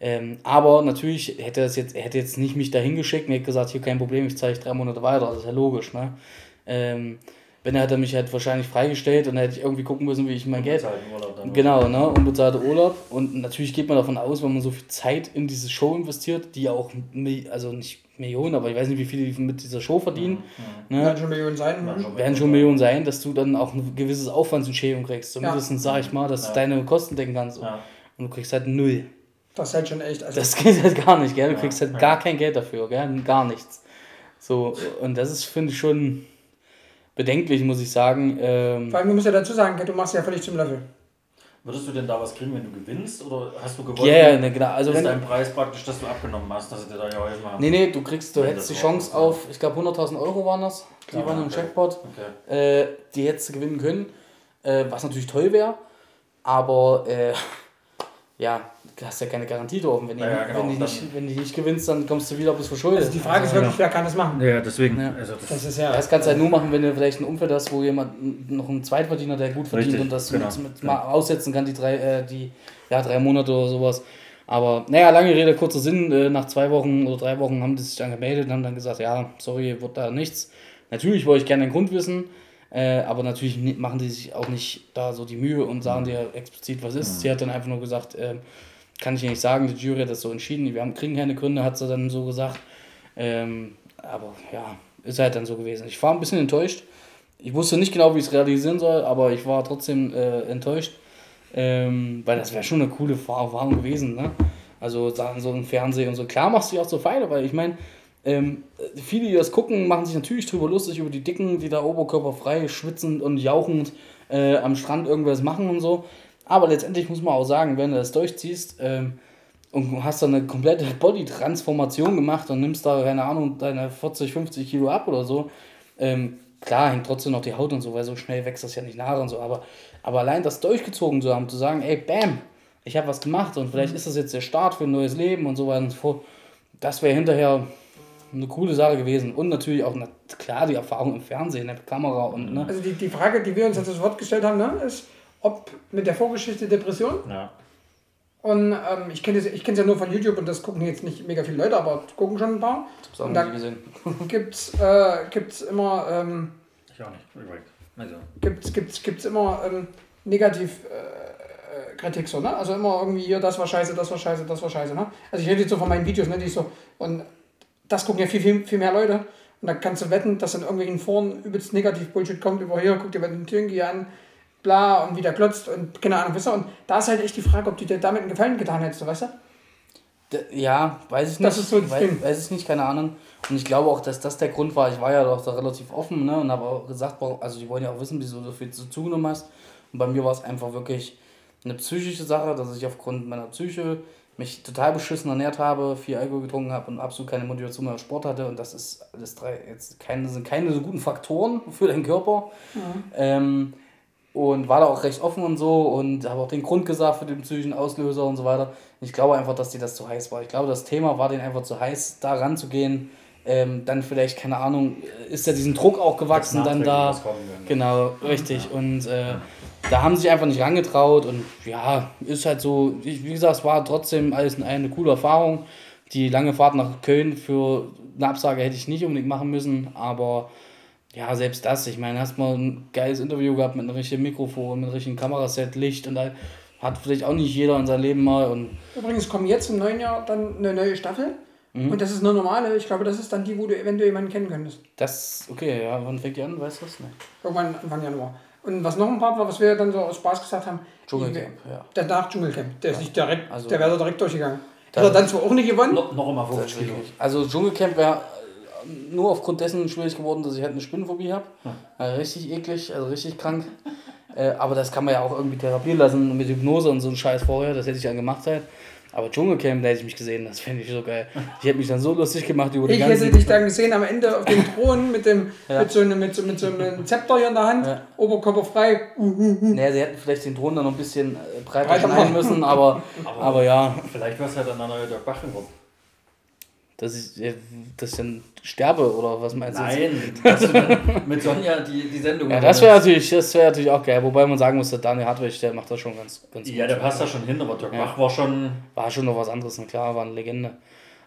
Ähm, aber natürlich hätte er jetzt, hätte jetzt nicht mich dahin geschickt und hätte gesagt, hier kein Problem, ich zeige drei Monate weiter. Das ist ja logisch, ne? Ähm, wenn er hätte mich halt wahrscheinlich freigestellt und dann hätte ich irgendwie gucken müssen, wie ich mein Geld. Urlaub dann. Genau, ne? Unbezahlter Urlaub. Und natürlich geht man davon aus, wenn man so viel Zeit in diese Show investiert, die ja auch, also nicht Millionen, aber ich weiß nicht, wie viel die mit dieser Show verdienen. Ne? Werden schon Millionen sein. Ja, hm? schon. werden schon Millionen sein, dass du dann auch ein gewisses Aufwandsentschädigung kriegst. Zumindest sag ich mal, dass du deine Kosten decken kannst. Ja. Und du kriegst halt null. Das ist halt schon echt. Also Das geht halt gar nicht, gell? Du Ja, kriegst halt ja. gar kein Geld dafür, gell? Gar nichts. So, und das ist, finde ich, schon bedenklich, muss ich sagen. Ähm, Vor allem, du musst ja dazu sagen, du machst ja völlig zum Löffel. Würdest du denn da was kriegen, wenn du gewinnst? Oder hast du gewonnen? ja, ne, genau. Also ist wenn, dein Preis praktisch, dass du abgenommen hast, dass sie dir da ja heute mal. nee, nee, du kriegst, du hättest die Chance auf, ich glaube 100.000 Euro waren das, die Ja, waren im okay. Jackpot, Okay. äh, die hättest du gewinnen können, äh, was natürlich toll wäre, aber äh, ja, du hast ja keine Garantie drauf. Wenn, Ja, genau, wenn, die nicht, wenn die nicht gewinnst, dann kommst du wieder bis verschuldet. Also die Frage ist wirklich, wer kann das machen? Ja, deswegen. Ja. Also das, Das ist ja. Das kannst du halt nur machen, wenn du vielleicht ein Umfeld hast, wo jemand noch einen Zweitverdiener, der gut verdient Richtig, und das genau. mit, mit mal aussetzen kann, die drei, äh, die ja, drei Monate oder sowas. Aber naja, lange Rede, kurzer Sinn, äh, nach zwei Wochen oder drei Wochen haben die sich dann gemeldet und haben dann gesagt, ja, sorry, wird da nichts. Natürlich wollte ich gerne den Grund wissen, äh, aber natürlich machen die sich auch nicht da so die Mühe und sagen dir explizit, was ist. Sie hat dann einfach nur gesagt, ähm, kann ich nicht sagen, die Jury hat das so entschieden, wir haben, kriegen keine Gründe, hat sie dann so gesagt. Ähm, aber ja, ist halt dann so gewesen. Ich war ein bisschen enttäuscht. Ich wusste nicht genau, wie ich es realisieren soll, aber ich war trotzdem äh, enttäuscht. Ähm, weil das wäre schon eine coole Erfahrung gewesen. Ne? Also sagen so ein Fernsehen und so. Klar machst du dich auch so Feinde, weil ich meine, ähm, viele, die das gucken, machen sich natürlich drüber lustig über die Dicken, die da oberkörperfrei schwitzend und jauchend äh, am Strand irgendwas machen und so. Aber letztendlich muss man auch sagen, wenn du das durchziehst ähm, und hast dann eine komplette Body-Transformation gemacht und nimmst da, keine Ahnung, deine 40, 50 Kilo ab oder so, ähm, klar hängt trotzdem noch die Haut und so, weil so schnell wächst das ja nicht nach und so, aber, aber allein das durchgezogen zu haben, zu sagen, ey, bam, ich habe was gemacht und vielleicht ist das jetzt der Start für ein neues Leben und so weiter und so fort, das wäre hinterher eine coole Sache gewesen. Und natürlich auch, na, klar, die Erfahrung im Fernsehen, mit Kamera und, ne? Also die, die Frage, die wir uns jetzt das Wort gestellt haben, ne, ist, ob mit der Vorgeschichte Depression ja. Und ähm, ich kenne es ich kenn's ja nur von YouTube und das gucken jetzt nicht mega viele Leute, aber gucken schon ein paar. Und wir da nie gesehen. gibt's, äh, gibt's immer, ähm, Ich auch nicht. Übrigens. Also. gibt's, gibt's, gibt's immer ähm, negativ äh, äh, Kritik so, ne? Also immer irgendwie hier, das war scheiße, das war scheiße, das war scheiße, ne? Also ich rede jetzt so von meinen Videos, ne? Die ich so, und das gucken ja viel, viel, viel mehr Leute. Und da kannst du wetten, dass in irgendwelchen Foren übelst negativ Bullshit kommt über hier, guck dir mal den Tünki an, bla, und wie der glotzt und keine Ahnung, weißt du? Und da ist halt echt die Frage, ob du dir damit einen Gefallen getan hättest, weißt du? D- Ja, weiß ich nicht. Das ist so das weiß, Ding. weiß ich nicht, keine Ahnung. Und ich glaube auch, dass das der Grund war. Ich war ja doch da relativ offen ne, und habe auch gesagt, also die wollen ja auch wissen, wieso du so viel zu- zugenommen hast. Und bei mir war es einfach wirklich eine psychische Sache, dass ich aufgrund meiner Psyche mich total beschissen ernährt habe, viel Alkohol getrunken habe und absolut keine Motivation mehr auf Sport hatte. Und das ist alles drei jetzt keine, sind keine so guten Faktoren für deinen Körper. Ähm, und war da auch recht offen und so und habe auch den Grund gesagt für den psychischen Auslöser und so weiter. Ich glaube einfach, dass dir das zu heiß war. Ich glaube, das Thema war denen einfach zu heiß, da ranzugehen. Ähm, dann vielleicht, keine Ahnung, ist ja diesen Druck auch gewachsen, dann da. Genau, richtig. Und äh, da haben sie sich einfach nicht rangetraut und ja, ist halt so, ich, wie gesagt, es war trotzdem alles in allem eine coole Erfahrung. Die lange Fahrt nach Köln für eine Absage hätte ich nicht unbedingt machen müssen, aber ja, selbst das, ich meine, hast mal ein geiles Interview gehabt mit einem richtigen Mikrofon, mit einem richtigen Kameraset, Licht und all, hat vielleicht auch nicht jeder in seinem Leben mal und Übrigens kommen jetzt im neuen Jahr dann eine neue Staffel. Mhm. Und das ist eine normale. Ich glaube, das ist dann die, wo du eventuell jemanden kennen könntest. das, okay, ja, wann fängt die an, weißt du das? Nee. Irgendwann Anfang Januar. Und was noch ein Part war, was wir dann so aus Spaß gesagt haben, Dschungelcamp, ja. danach Dschungelcamp. Der ist nicht direkt, Also- der wäre da direkt durchgegangen. Das- Hat er dann zwar auch nicht gewonnen. No, noch einmal 50 Kilo. Also Dschungelcamp wäre nur aufgrund dessen schwierig geworden, dass ich halt eine Spinnenphobie habe. Äh, richtig eklig, also richtig krank. äh, aber das kann man ja auch irgendwie therapieren lassen mit Hypnose und so ein Scheiß vorher. Das hätte ich dann gemacht halt. Aber Dschungelcamp, da hätte ich mich gesehen, das fände ich so geil. Ich hätte mich dann so lustig gemacht über die Ich ganzen... hätte dich dann gesehen am Ende auf dem Thron mit, dem, Ja. mit, so einem, mit, so, mit so einem Zepter hier in der Hand, Ja. Oberkörper frei. Naja, sie hätten vielleicht den Thron dann noch ein bisschen äh, breiter Breiter schneiden machen. müssen, aber, aber ja, Vielleicht war es halt dann ein neuer Dirk Bach geworden. Dass ich, äh, dass ich dann sterbe oder was meinst du? Nein, dass du dann mit Sonja die, die Sendung Ja, das wäre natürlich, das wäre natürlich auch geil. Wobei man sagen muss, der Daniel Hartwig, der macht das schon ganz, ganz Ja, der passt da schon hin, aber Dirk Ja. Bach war schon. War schon noch was anderes, na klar, war eine Legende.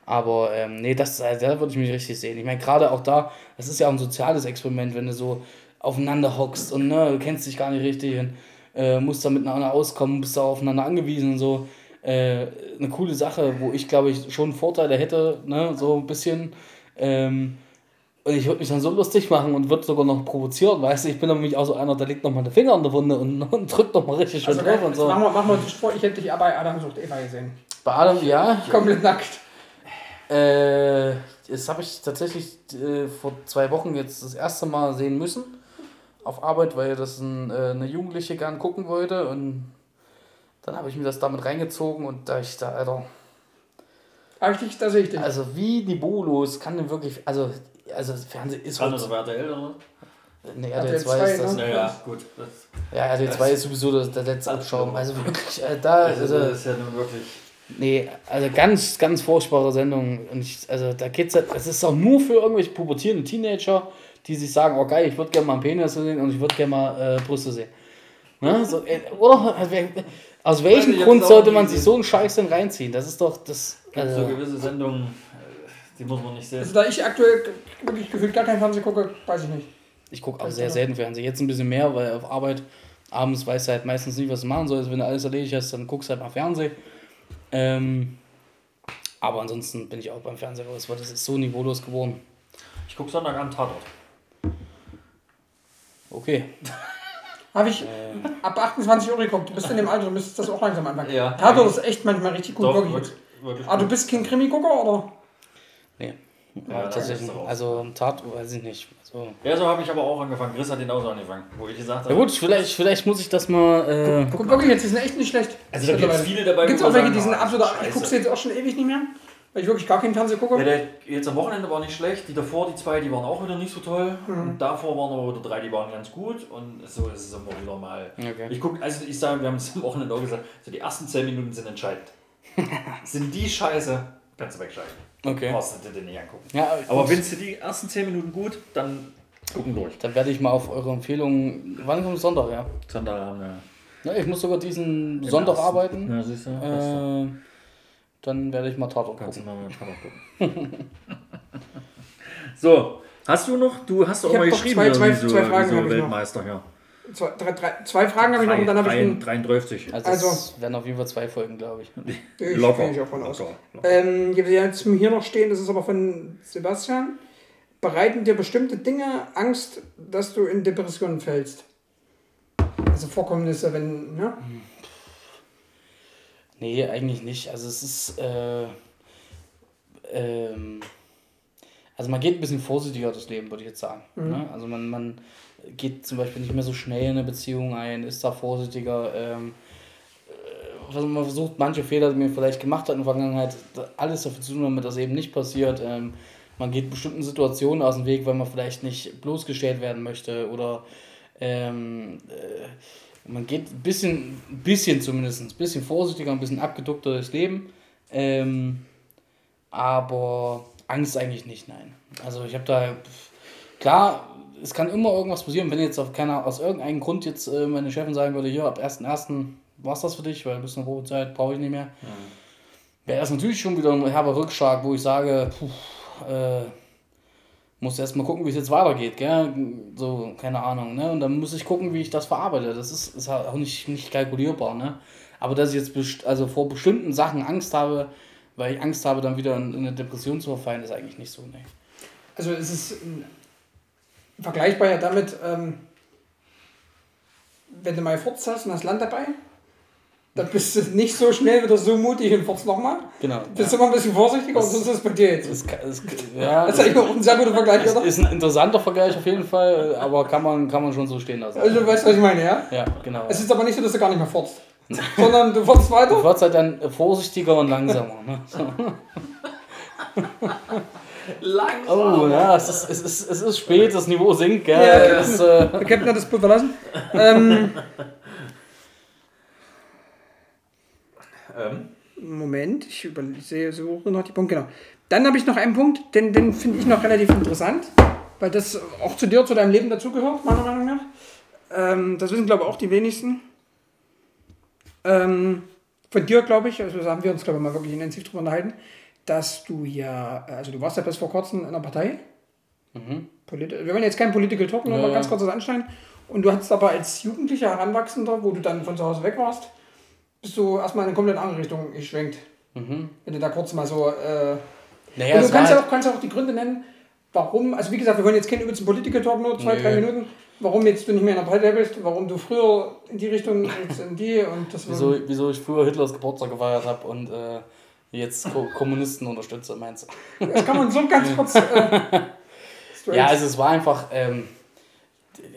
Aber ähm, nee, das, äh, da würde ich mich richtig sehen. Ich meine, gerade auch da, das ist ja auch ein soziales Experiment, wenn du so aufeinander hockst und ne, du kennst dich gar nicht richtig und äh, musst da miteinander auskommen, bist da aufeinander angewiesen und so. Äh, eine coole Sache, wo ich glaube ich schon Vorteile hätte, ne, so ein bisschen. Ähm, und ich würde mich dann so lustig machen und würde sogar noch provozieren, weißt du, ich bin nämlich auch so einer, der legt noch mal den Finger in der Wunde und, und drückt noch mal richtig schön Also, drauf und Jetzt so. machen wir, machen wir uns vor, ich hätte dich aber bei Adam sucht Eva gesehen. Bei Adam, ja, Komplett nackt. Äh, das habe ich tatsächlich äh, vor zwei Wochen jetzt das erste Mal sehen müssen. Auf Arbeit, weil das ein, äh, eine Jugendliche gern gucken wollte. Und dann habe ich mir das damit reingezogen und da ich da, Alter. Hab ich dich, da sehe ich dich. Also wie niveaulos kann denn wirklich. Also, also Fernsehen ist Dran heute. oder war RTL oder? Ne, RTL RTL 2 ist das. ne? Naja, gut. Das, Ja, RTL 2 ist sowieso das, der letzte Abschaum. Also wirklich, äh, da. also, Also, das ist ja nun wirklich. Nee, also ganz, ganz furchtbare Sendung. Und ich, also da geht's halt, es ist auch nur für irgendwelche pubertierende Teenager, die sich sagen, oh geil, ich würde gerne mal einen Penis sehen und ich würde gerne mal äh, Brüste sehen. Ne? So, äh, oder? Also, Aus welchem ich hab's Grund sollte man sich so einen Scheiß denn reinziehen? Das ist doch das. So Also, gewisse Sendungen, äh, die muss man nicht sehen. Also da ich aktuell wirklich gefühlt gar kein Fernsehen gucke, weiß ich nicht. ich gucke auch sehr selten Fernsehen. Jetzt ein bisschen mehr, weil auf Arbeit abends weißt du halt meistens nicht, was du machen sollst. Wenn du alles erledigt hast, dann guckst du halt mal Fernsehen. Ähm, aber ansonsten bin ich auch beim Fernsehen raus, weil das ist so niveaulos geworden. Ich gucke Sonntag an Tatort. Okay. Habe ich Äh. ab 28 Euro geguckt. Du bist in dem Alter, du müsstest das auch langsam anfangen. Ja. Tatort ist echt manchmal richtig gut, Doch, wirklich. wirklich, wirklich Aber du bist kein Krimi-Gucker, oder? Nee. Ja, Ja, tatsächlich. Also Tat, weiß ich nicht. Also, Ja, so habe ich aber auch angefangen. Chris hat den auch so angefangen, wo ich gesagt ja habe. gut, vielleicht, vielleicht muss ich das mal. Äh, Guck wirklich jetzt, die sind echt nicht schlecht. Also da gibt es viele dabei, Gibt es auch welche, die sind ah, absolut. Ich gucke sie jetzt auch schon ewig nicht mehr, weil ich wirklich gar keinen Fernsehen gucke. Ja, der jetzt am Wochenende war nicht schlecht. Die davor, die zwei, die waren auch wieder nicht so toll. Und davor waren aber wieder drei, die waren ganz gut. Und so ist es immer wieder mal. Okay. Ich gucke, also ich sage, wir haben es am Wochenende auch gesagt, so die ersten 10 Minuten sind entscheidend. sind die scheiße, kannst du wegschalten. okay. Brauchst du dir nicht angucken. Ja, Aber findest du die ersten 10 Minuten gut, dann gucken durch. Dann werde ich mal auf eure Empfehlung. Wann kommt Sonntag, ja? Sonntag haben wir. Ja, ich muss sogar diesen Sonntag ersten. arbeiten. Ja, siehst du. Äh, dann werde ich mal Tatort Kannst du gucken. mal Vater gucken. so, hast du noch? Du hast auch mal geschrieben, zwei- zwei- so, zwei Fragen so hab ich noch. Weltmeister, ja. Zwei, drei, drei, zwei Fragen habe ich noch und dann habe ich einen. 33. Also, Also- es werden auf jeden Fall zwei Folgen, glaube ich. Ich Locker. gehe ich auch von aus. Locker, locker. Ähm, jetzt hier noch stehen, das ist aber von Sebastian. Bereiten dir bestimmte Dinge Angst, dass du in Depressionen fällst? Also Vorkommnisse, wenn, ne? Nee, eigentlich nicht. Also es ist, äh, ähm, also man geht ein bisschen vorsichtiger durchs Leben, würde ich jetzt sagen. Ne? Also man, man geht zum Beispiel nicht mehr so schnell in eine Beziehung ein, ist da vorsichtiger. Ähm, äh, also man versucht manche Fehler, die man vielleicht gemacht hat in der Vergangenheit, alles dafür zu tun, damit das eben nicht passiert. Ähm, man geht bestimmten Situationen aus dem Weg, weil man vielleicht nicht bloßgestellt werden möchte oder ähm, äh, man geht ein bisschen, ein bisschen zumindest, ein bisschen vorsichtiger, ein bisschen abgeduckter durchs Leben. Ähm, aber Angst eigentlich nicht, nein. Also ich habe da, klar, es kann immer irgendwas passieren, wenn jetzt auf keiner, aus irgendeinem Grund jetzt äh, meine Chefin sagen würde, hier, ab 1.1. war es das für dich, weil bis zur Probezeit brauche ich nicht mehr. Wäre das natürlich schon wieder ein herber Rückschlag, wo ich sage, puh, äh, muss erst mal gucken, wie es jetzt weitergeht, gell? So, keine Ahnung, ne? Und dann muss ich gucken, wie ich das verarbeite. Das ist, ist auch nicht, nicht kalkulierbar, ne? Aber dass ich jetzt also vor bestimmten Sachen Angst habe, weil ich Angst habe, dann wieder in, in eine Depression zu verfallen, ist eigentlich nicht so, ne? Also es ist ähm, vergleichbar ja damit, ähm, wenn du mal Furz hast und hast Land dabei, dann bist du nicht so schnell wieder so mutig und furzt nochmal. Genau. Bist immer ein bisschen vorsichtiger und so ist es bei dir jetzt. Das ist, das ja, Das ist eigentlich auch ein sehr guter Vergleich, ist, oder? ist ein interessanter Vergleich auf jeden Fall, aber kann man, kann man schon so stehen lassen. Also du weißt, was ich meine, ja? Ja, genau. Es ist aber nicht so, dass du gar nicht mehr furzt, sondern du Du weiter. wirst halt dann vorsichtiger und langsamer. Ne? So. Langsam. Oh, ja, es ist, es, ist, es ist spät, das Niveau sinkt, gell? Ja, ja. Es, äh, Der Captain hat das Boot verlassen. Ähm, Ähm, Moment, ich über- ich sehe so noch die Punkte, genau. Dann habe ich noch einen Punkt, den, den finde ich noch relativ interessant, weil das auch zu dir, zu deinem Leben dazugehört, meiner Meinung nach. Ähm, das wissen, glaube ich, auch die wenigsten. Ähm, von dir, glaube ich, also haben wir uns, glaube ich, mal wirklich intensiv drüber unterhalten, dass du ja, also du warst ja bis vor kurzem in einer Partei. Polit wir wollen jetzt kein Political Talk, nur Ja, mal ganz kurz das anschneiden. Und du hattest aber als Jugendlicher, Heranwachsender, wo du dann von zu Hause weg warst, bist du erstmal in eine komplett andere Richtung geschwenkt. Wenn du da kurz mal so. Äh, naja, und du war kannst ja halt, auch, kannst auch die Gründe nennen, warum. Also, wie gesagt, wir wollen jetzt keinen übelsten Political Talk, nur zwei, Nee. drei Minuten. Warum jetzt du nicht mehr in der Partei bist, warum du früher in die Richtung, jetzt in die und das wieso, wieso ich früher Hitlers Geburtstag gefeiert habe und äh, jetzt Ko Kommunisten unterstütze, meinst du? Das kann man so ganz kurz. Äh, Ja, also es war einfach, ähm,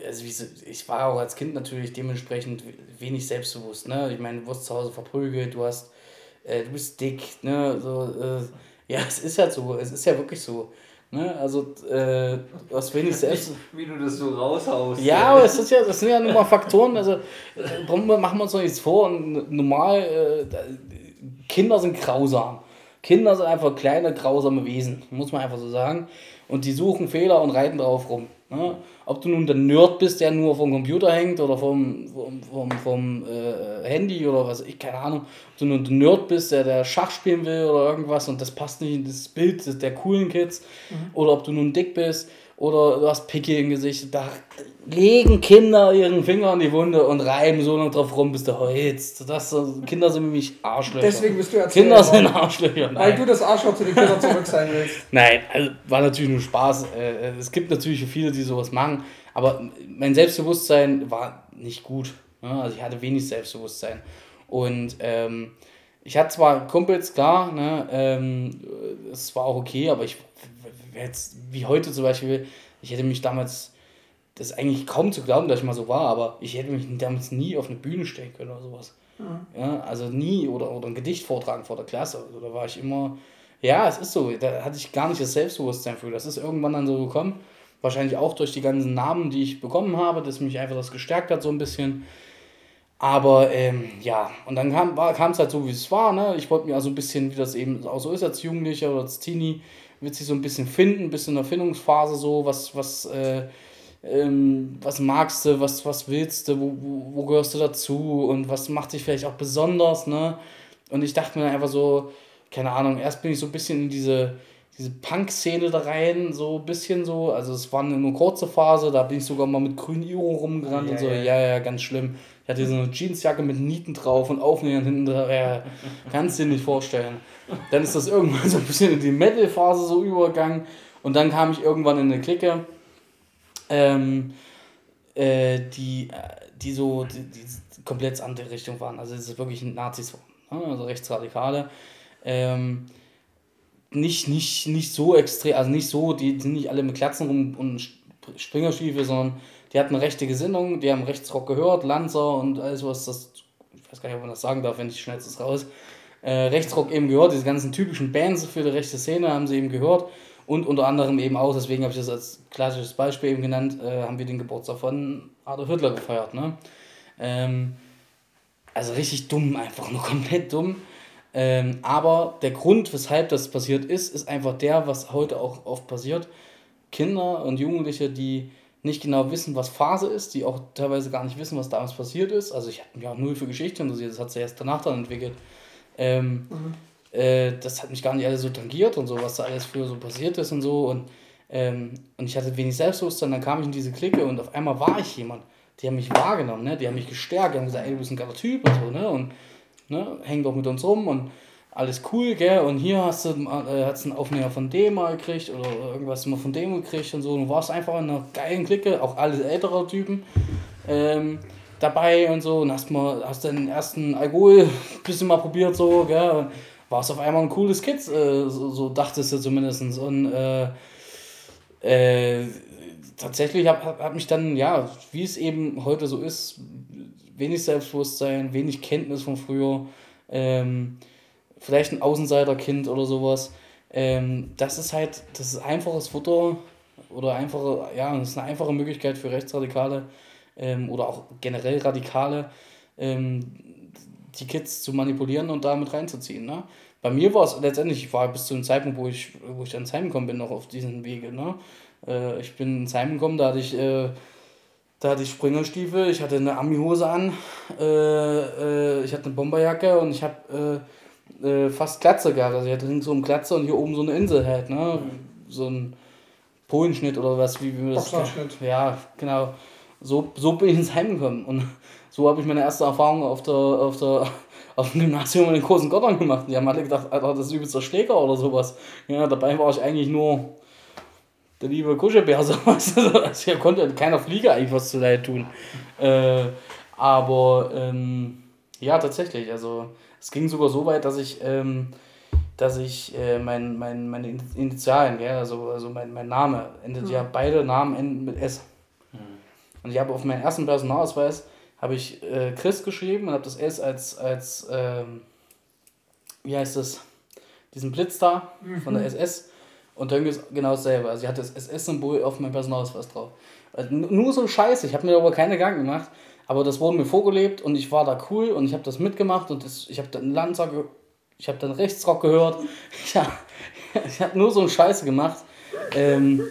also ich war auch als Kind natürlich dementsprechend wenig selbstbewusst, ne? Ich meine, du wirst zu Hause verprügelt, du hast, äh, du bist dick, ne? So, äh, ja, es ist halt so, es ist ja wirklich so. Ne? Also, äh, du hast wenig selbst. wie du das so raushaust. Ja, aber es ist ja, das sind ja nun mal Faktoren, also äh, warum machen wir uns doch nichts vor. Und normal, äh, Kinder sind grausam. Kinder sind einfach kleine, grausame Wesen, muss man einfach so sagen. Und die suchen Fehler und reiten drauf rum. Ne? Ob du nun der Nerd bist, der nur vom Computer hängt oder vom, vom, vom, vom äh, Handy oder was, ich keine Ahnung. Ob du nun der Nerd bist, der, der Schach spielen will oder irgendwas und das passt nicht in das Bild der coolen Kids. Oder ob du nun dick bist oder du hast Pickel im Gesicht. Da legen Kinder ihren Finger in die Wunde und reiben so lange drauf rum, bis du heulst. Das, Kinder sind nämlich Arschlöcher. Deswegen bist du Erzähler. Kinder sind Arschlöcher. Weil Nein. du das Arschloch zu den Kindern zurück sein willst. Nein, also war natürlich nur Spaß. Äh, Es gibt natürlich viele, die sowas machen, aber mein Selbstbewusstsein war nicht gut. ne? Also ich hatte wenig Selbstbewusstsein. Und ähm, ich hatte zwar Kumpels, klar, ne, ähm, es war auch okay, aber ich jetzt, wie heute zum Beispiel, ich hätte mich damals, das ist eigentlich kaum zu glauben, dass ich mal so war, aber ich hätte mich damals nie auf eine Bühne stellen können oder sowas. Ja, also nie oder, oder ein Gedicht vortragen vor der Klasse. Also da war ich immer, ja, es ist so, da hatte ich gar nicht das Selbstbewusstsein für. Das ist irgendwann dann so gekommen. Wahrscheinlich auch durch die ganzen Namen, die ich bekommen habe, dass mich einfach das gestärkt hat so ein bisschen. Aber ähm, ja, und dann kam es halt so, wie es war. Ne? Ich wollte mir also ein bisschen, wie das eben auch so ist als Jugendlicher oder als Teenie, wird sich so ein bisschen finden, bisschen in der Findungsphase so, was, was, äh, ähm, was magst du, was, was willst du, wo, wo, wo gehörst du dazu und was macht dich vielleicht auch besonders, ne? Und ich dachte mir einfach so, keine Ahnung, erst bin ich so ein bisschen in diese, diese Punk-Szene da rein, so ein bisschen so, also es war eine, eine kurze Phase, da bin ich sogar mal mit grünen Iro rumgerannt Ja, und so, ja, ja, ja, ganz schlimm. Ich hatte so eine Jeansjacke mit Nieten drauf und Aufnähern hinten dran, ja, kannst du dir nicht vorstellen. Dann ist das irgendwann so ein bisschen in die Metal-Phase so übergegangen und dann kam ich irgendwann in eine Clique, ähm, äh, die, äh, die so die, die komplett andere Richtung waren. Also es ist wirklich Nazis waren, ne? also Rechtsradikale. Ähm, nicht, nicht, nicht so extrem, also nicht so, die sind nicht alle mit Klatzen rum und Sp- Springerstiefel, sondern die hatten rechte Gesinnung, die haben Rechtsrock gehört, Lanzer und alles was das, ich weiß gar nicht, ob man das sagen darf, wenn ich schneide es raus. Äh, Rechtsrock eben gehört, diese ganzen typischen Bands für die rechte Szene haben sie eben gehört und unter anderem eben auch, deswegen habe ich das als klassisches Beispiel eben genannt, äh, haben wir den Geburtstag von Adolf Hitler gefeiert. Ne? Ähm, also richtig dumm, einfach nur komplett dumm. Ähm, aber der Grund, weshalb das passiert ist, ist einfach der, was heute auch oft passiert. Kinder und Jugendliche, die nicht genau wissen, was Phase ist, die auch teilweise gar nicht wissen, was damals passiert ist. Also ich habe mich auch null für Geschichte interessiert, das hat sich erst danach dann entwickelt. Ähm, äh, das hat mich gar nicht alles so tangiert und so, was da alles früher so passiert ist und so. Und, ähm, und ich hatte wenig Selbstbewusstsein, dann kam ich in diese Clique und auf einmal war ich jemand. Die haben mich wahrgenommen, ne? die haben mich gestärkt, die haben gesagt, ey, du bist ein geiler Typ und so, ne? Und ne, häng doch mit uns rum und alles cool, gell? Und hier hast du, äh, hast einen Aufnäher von dem mal gekriegt oder irgendwas mal von dem gekriegt und so. Du warst einfach in einer geilen Clique, auch alle ältere Typen ähm, dabei und so. Und hast mal, hast den ersten Alkohol ein bisschen mal probiert, so, gell? Und warst auf einmal ein cooles Kid, äh, so, so dachtest du zumindest. Und äh, äh, tatsächlich hat, hat mich dann, ja, wie es eben heute so ist, wenig Selbstbewusstsein, wenig Kenntnis von früher, ähm, vielleicht ein Außenseiterkind oder sowas. Ähm, das ist halt, das ist einfaches Futter oder einfache, ja, das ist eine einfache Möglichkeit für Rechtsradikale ähm, oder auch generell Radikale, ähm, die Kids zu manipulieren und damit reinzuziehen. Ne? Bei mir war es letztendlich, ich war bis zu dem Zeitpunkt, wo ich, wo ich ans Heim gekommen bin, noch auf diesen Wege. Ne? Äh, ich bin ins Heim gekommen, da hatte ich, äh, da hatte ich Springerstiefel, ich hatte eine Ami-Hose an, äh, äh, ich hatte eine Bomberjacke und ich habe äh, äh, fast Glatze gehabt. Also ich hatte so eine Glatze und hier oben so eine Insel halt, ne? So ein Polenschnitt oder was, wie, wie wir das. Ja, genau. So, so bin ich ins Heim gekommen. Und so habe ich meine erste Erfahrung auf der, auf der auf dem Gymnasium in den großen Gottern gemacht. Die haben alle gedacht, Alter, das ist übelst der Schläger oder sowas. Ja, dabei war ich eigentlich nur der liebe Kuschelbär, sowas. Also hier konnte keiner Flieger eigentlich was zu leid tun. Äh, aber ähm, ja, tatsächlich. Also es ging sogar so weit, dass ich, ähm, dass ich äh, mein, mein, meine Initialen, gell, also, also mein, mein Name, endet ja beide Namen enden mit S. Und ich habe auf meinen ersten Personalausweis habe ich äh, Chris geschrieben und habe das S als, als ähm, wie heißt das, diesen Blitz da von der SS und dann ist genau dasselbe. Also ich hatte das SS-Symbol auf meinem Personalausweis drauf. Also nur so Scheiße, ich habe mir darüber keine Gedanken gemacht, aber das wurde mir vorgelebt und ich war da cool und ich habe das mitgemacht und das, ich habe dann Lanzer, ich habe dann Rechtsrock gehört. Ja, ich habe nur so einen Scheiße gemacht, ähm,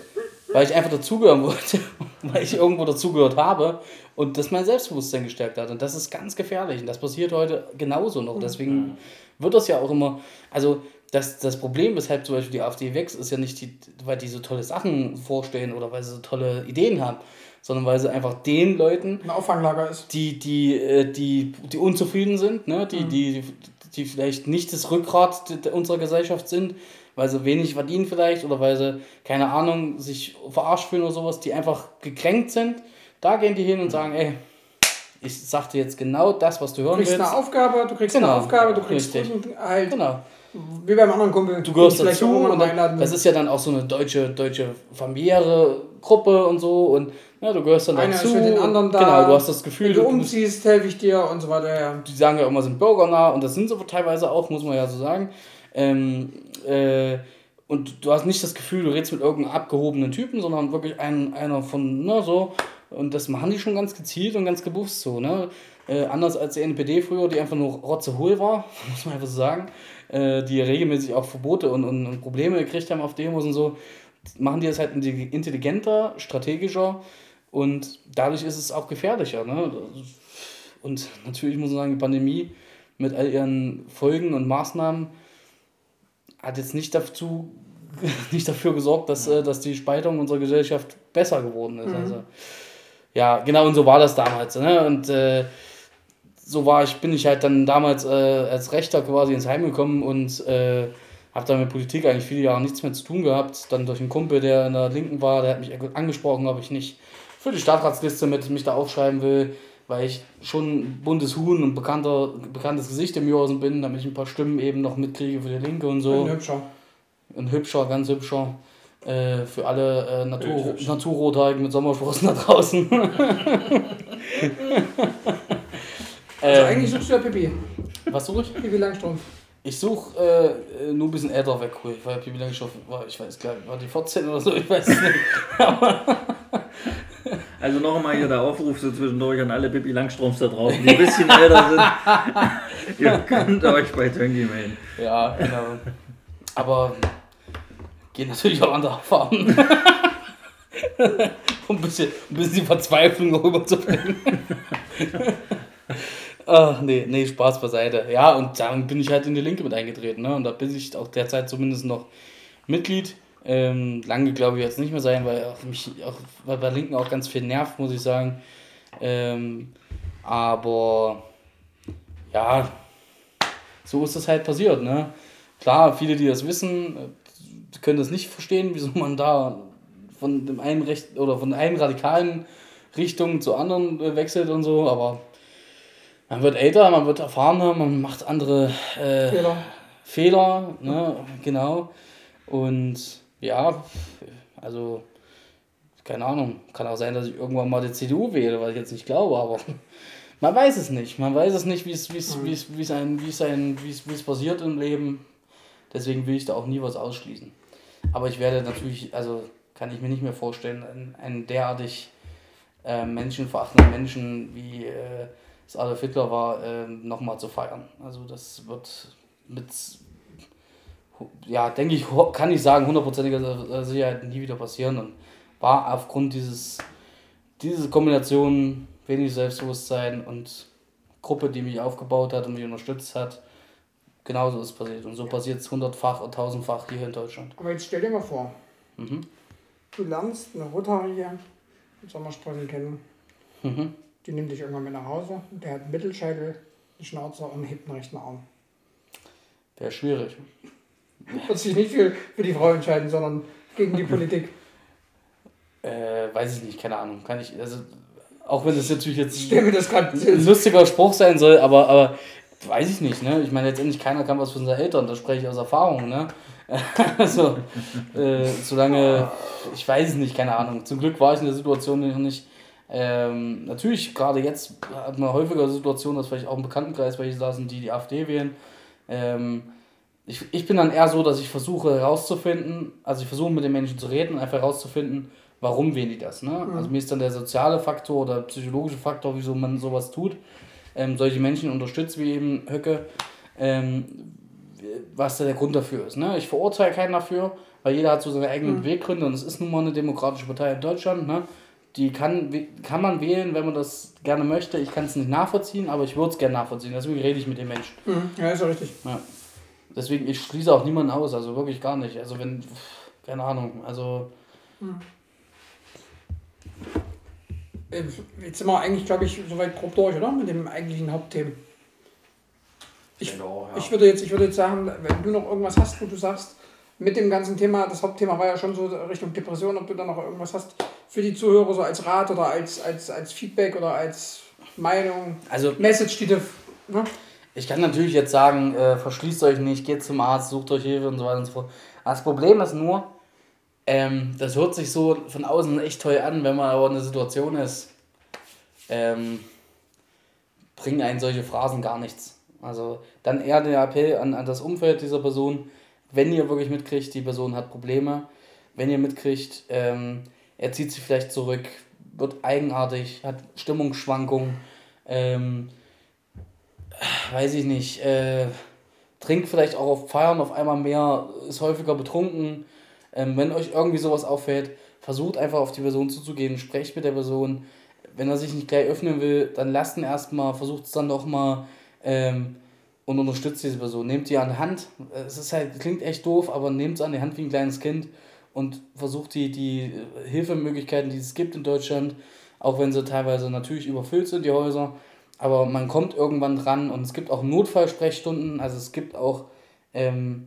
weil ich einfach dazugehören wollte, weil ich irgendwo dazugehört habe und das mein Selbstbewusstsein gestärkt hat. Und das ist ganz gefährlich und das passiert heute genauso noch. Deswegen wird das ja auch immer, also das, das Problem, weshalb zum Beispiel die AfD wächst, ist ja nicht, die, weil die so tolle Sachen vorstellen oder weil sie so tolle Ideen haben, sondern weil sie einfach den Leuten, Ein Auffanglager ist. die, die, äh, die, die unzufrieden sind, ne? die, die, die vielleicht nicht das Rückgrat unserer Gesellschaft sind, weil sie wenig verdienen vielleicht oder weil sie, keine Ahnung, sich verarscht fühlen oder sowas, die einfach gekränkt sind, da gehen die hin und sagen, ey, ich sag dir jetzt genau das, was du hören Du kriegst willst. eine Aufgabe, du kriegst Genau. eine Aufgabe, du kriegst Richtig. Halt, Genau. Wie beim anderen Kumpel. Du gehörst dazu und dann, das ist ja dann auch so eine deutsche, deutsche familiäre Gruppe und so und ja, du gehörst dann Einer dazu. ist für den anderen da. Genau, du hast das Gefühl, Wenn du du, umziehst, helfe ich dir und so weiter. Ja. die sagen ja immer, sind bürgernah und das sind sie teilweise auch, muss man ja so sagen. Ähm, äh, und du hast nicht das Gefühl, du redest mit irgendeinem abgehobenen Typen, sondern wirklich ein, einer von, ne, so. Und das machen die schon ganz gezielt und ganz bewusst so, ne. Äh, anders als die NPD früher, die einfach nur rotzehohl war, muss man einfach so sagen, äh, die regelmäßig auch Verbote und, und, und Probleme gekriegt haben auf Demos und so, machen die das halt intelligenter, strategischer Und dadurch ist es auch gefährlicher. Ne? Und natürlich muss man sagen, die Pandemie mit all ihren Folgen und Maßnahmen hat jetzt nicht dazu nicht dafür gesorgt, dass, äh, dass die Spaltung unserer Gesellschaft besser geworden ist. Also, ja, genau, und so war das damals. Ne? Und äh, so war ich, bin ich halt dann damals äh, als Rechter quasi ins Heim gekommen und äh, habe dann mit Politik eigentlich viele Jahre nichts mehr zu tun gehabt. Dann durch einen Kumpel, der in der Linken war, der hat mich angesprochen, ob ich nicht für die Stadtratsliste mit mich da aufschreiben will, weil ich schon buntes Huhn und bekannter, bekanntes Gesicht im Jursen bin, damit ich ein paar Stimmen eben noch mitkriege für die Linke und so. Ein hübscher. Ein hübscher, ganz hübscher. Äh, für alle äh, Natur, Naturrothaarigen mit Sommersprossen da draußen. Also Ähm, eigentlich suchst du ja Pippi. was suche ich? Pippi Langstrumpf. Ich suche äh, nur ein bisschen älter weg, cool. Weil Pipi Langstoff war, ich weiß gar nicht, war die 14 oder so, ich weiß es nicht. Also noch einmal hier der Aufruf so zwischendurch an alle Pippi Langstroms da draußen, die ein bisschen älter sind. Ihr könnt euch bei Tönki melden. Ja, genau. Aber gehen natürlich auch andere Farben. um ein bisschen, ein bisschen die Verzweiflung rüberzubringen. Ach, nee, nee, Spaß beiseite. Ja, und dann bin ich halt in die Linke mit eingetreten. Ne? Und da bin ich auch derzeit zumindest noch Mitglied. Ähm, lange glaube ich jetzt nicht mehr sein, weil auch mich auch weil bei Linken auch ganz viel nervt, muss ich sagen. Ähm, aber ja, so ist das halt passiert. Ne? Klar, viele, die das wissen, äh, können das nicht verstehen, wieso man da von dem einen Recht oder von einer radikalen Richtung zur anderen äh, wechselt und so, aber man wird älter, man wird erfahrener, man macht andere äh, Fehler. Fehler, ne, genau. Und ja, also, keine Ahnung, kann auch sein, dass ich irgendwann mal die CDU wähle, was ich jetzt nicht glaube, aber man weiß es nicht. Man weiß es nicht, wie es, wie es, wie es, wie es, ein, wie es, ein, wie es, wie es passiert im Leben. Deswegen will ich da auch nie was ausschließen. Aber ich werde natürlich, also kann ich mir nicht mehr vorstellen, einen, einen derartig äh, menschenverachtenden Menschen wie äh, es Adolf Hitler war, äh, nochmal zu feiern. Also das wird mit, ja, denke ich, kann ich sagen, hundertprozentiger Sicherheit nie wieder passieren und war aufgrund dieses, diese Kombination wenig Selbstbewusstsein und Gruppe, die mich aufgebaut hat und mich unterstützt hat, genauso ist passiert. Und so passiert es hundertfach und tausendfach hier in Deutschland. Aber jetzt stell dir mal vor, Mhm. du lernst eine Rothaarige mit Sommersprossen kennen. Mhm. Die nimmt dich irgendwann mit nach Hause. Und der hat einen Mittelscheitel, einen Schnauzer und hebt einen rechten Arm. Wäre schwierig. Wird sich nicht für, für die Frau entscheiden, sondern gegen die Politik. Äh, weiß ich nicht, keine Ahnung. Kann ich, also, auch wenn das natürlich jetzt das ein lustiger Spruch sein soll, aber, aber weiß ich nicht, ne? Ich meine, letztendlich keiner kann was von seinen Eltern, da spreche ich aus Erfahrung, ne? also, äh, solange, ich weiß es nicht, keine Ahnung. Zum Glück war ich in der Situation noch nicht. Ähm, natürlich, gerade jetzt hat man häufiger Situationen, dass vielleicht auch im Bekanntenkreis welche da sind, die die AfD wählen. Ähm, ich, ich bin dann eher so, dass ich versuche herauszufinden, also ich versuche mit den Menschen zu reden und einfach herauszufinden, warum wählen die das. Ne? Also mir ist dann der soziale Faktor oder psychologische Faktor, wieso man sowas tut, ähm, solche Menschen unterstützt, wie eben Höcke, ähm, was da der Grund dafür ist. Ne? Ich verurteile keinen dafür, weil jeder hat so seine eigenen Beweggründe und es ist nun mal eine demokratische Partei in Deutschland. Ne? Die kann, kann man wählen, wenn man das gerne möchte. Ich kann es nicht nachvollziehen, aber ich würde es gerne nachvollziehen. Deswegen rede ich mit den Menschen. Mhm, Ja, ist ja richtig. Ja. Deswegen, ich schließe auch niemanden aus, also wirklich gar nicht. Also wenn, pff, keine Ahnung, also Äh, Jetzt sind wir eigentlich, glaube ich, soweit grob durch, oder? Mit dem eigentlichen Hauptthema. Ich, Genau, ja. ich, würde jetzt, ich würde jetzt sagen, wenn du noch irgendwas hast, wo du sagst, mit dem ganzen Thema, das Hauptthema war ja schon so Richtung Depression, ob du da noch irgendwas hast für die Zuhörer, so als Rat oder als, als, als Feedback oder als Meinung, Also Message, die du. Ne? ich kann natürlich jetzt sagen, äh, verschließt euch nicht, geht zum Arzt, sucht euch Hilfe und so weiter und so fort. Aber das Problem ist nur, ähm, das hört sich so von außen echt toll an, wenn man aber in einer Situation ist, ähm, bringen einen solche Phrasen gar nichts. Also dann eher der Appell an, an das Umfeld dieser Person, wenn ihr wirklich mitkriegt, die Person hat Probleme, wenn ihr mitkriegt, ähm, er zieht sich vielleicht zurück, wird eigenartig, hat Stimmungsschwankungen, ähm, weiß ich nicht, äh, trinkt vielleicht auch auf Feiern auf einmal mehr, ist häufiger betrunken. Ähm, wenn euch irgendwie sowas auffällt, versucht einfach auf die Person zuzugehen, sprecht mit der Person. Wenn er sich nicht gleich öffnen will, dann lasst ihn erstmal, versucht es dann doch mal ähm, und unterstützt diese Person. Nehmt die an die Hand. Es ist halt, klingt echt doof, aber nehmt es an die Hand wie ein kleines Kind und versucht die, die Hilfemöglichkeiten, die es gibt in Deutschland, auch wenn sie teilweise natürlich überfüllt sind, die Häuser, aber man kommt irgendwann dran und es gibt auch Notfallsprechstunden, also es gibt auch ähm,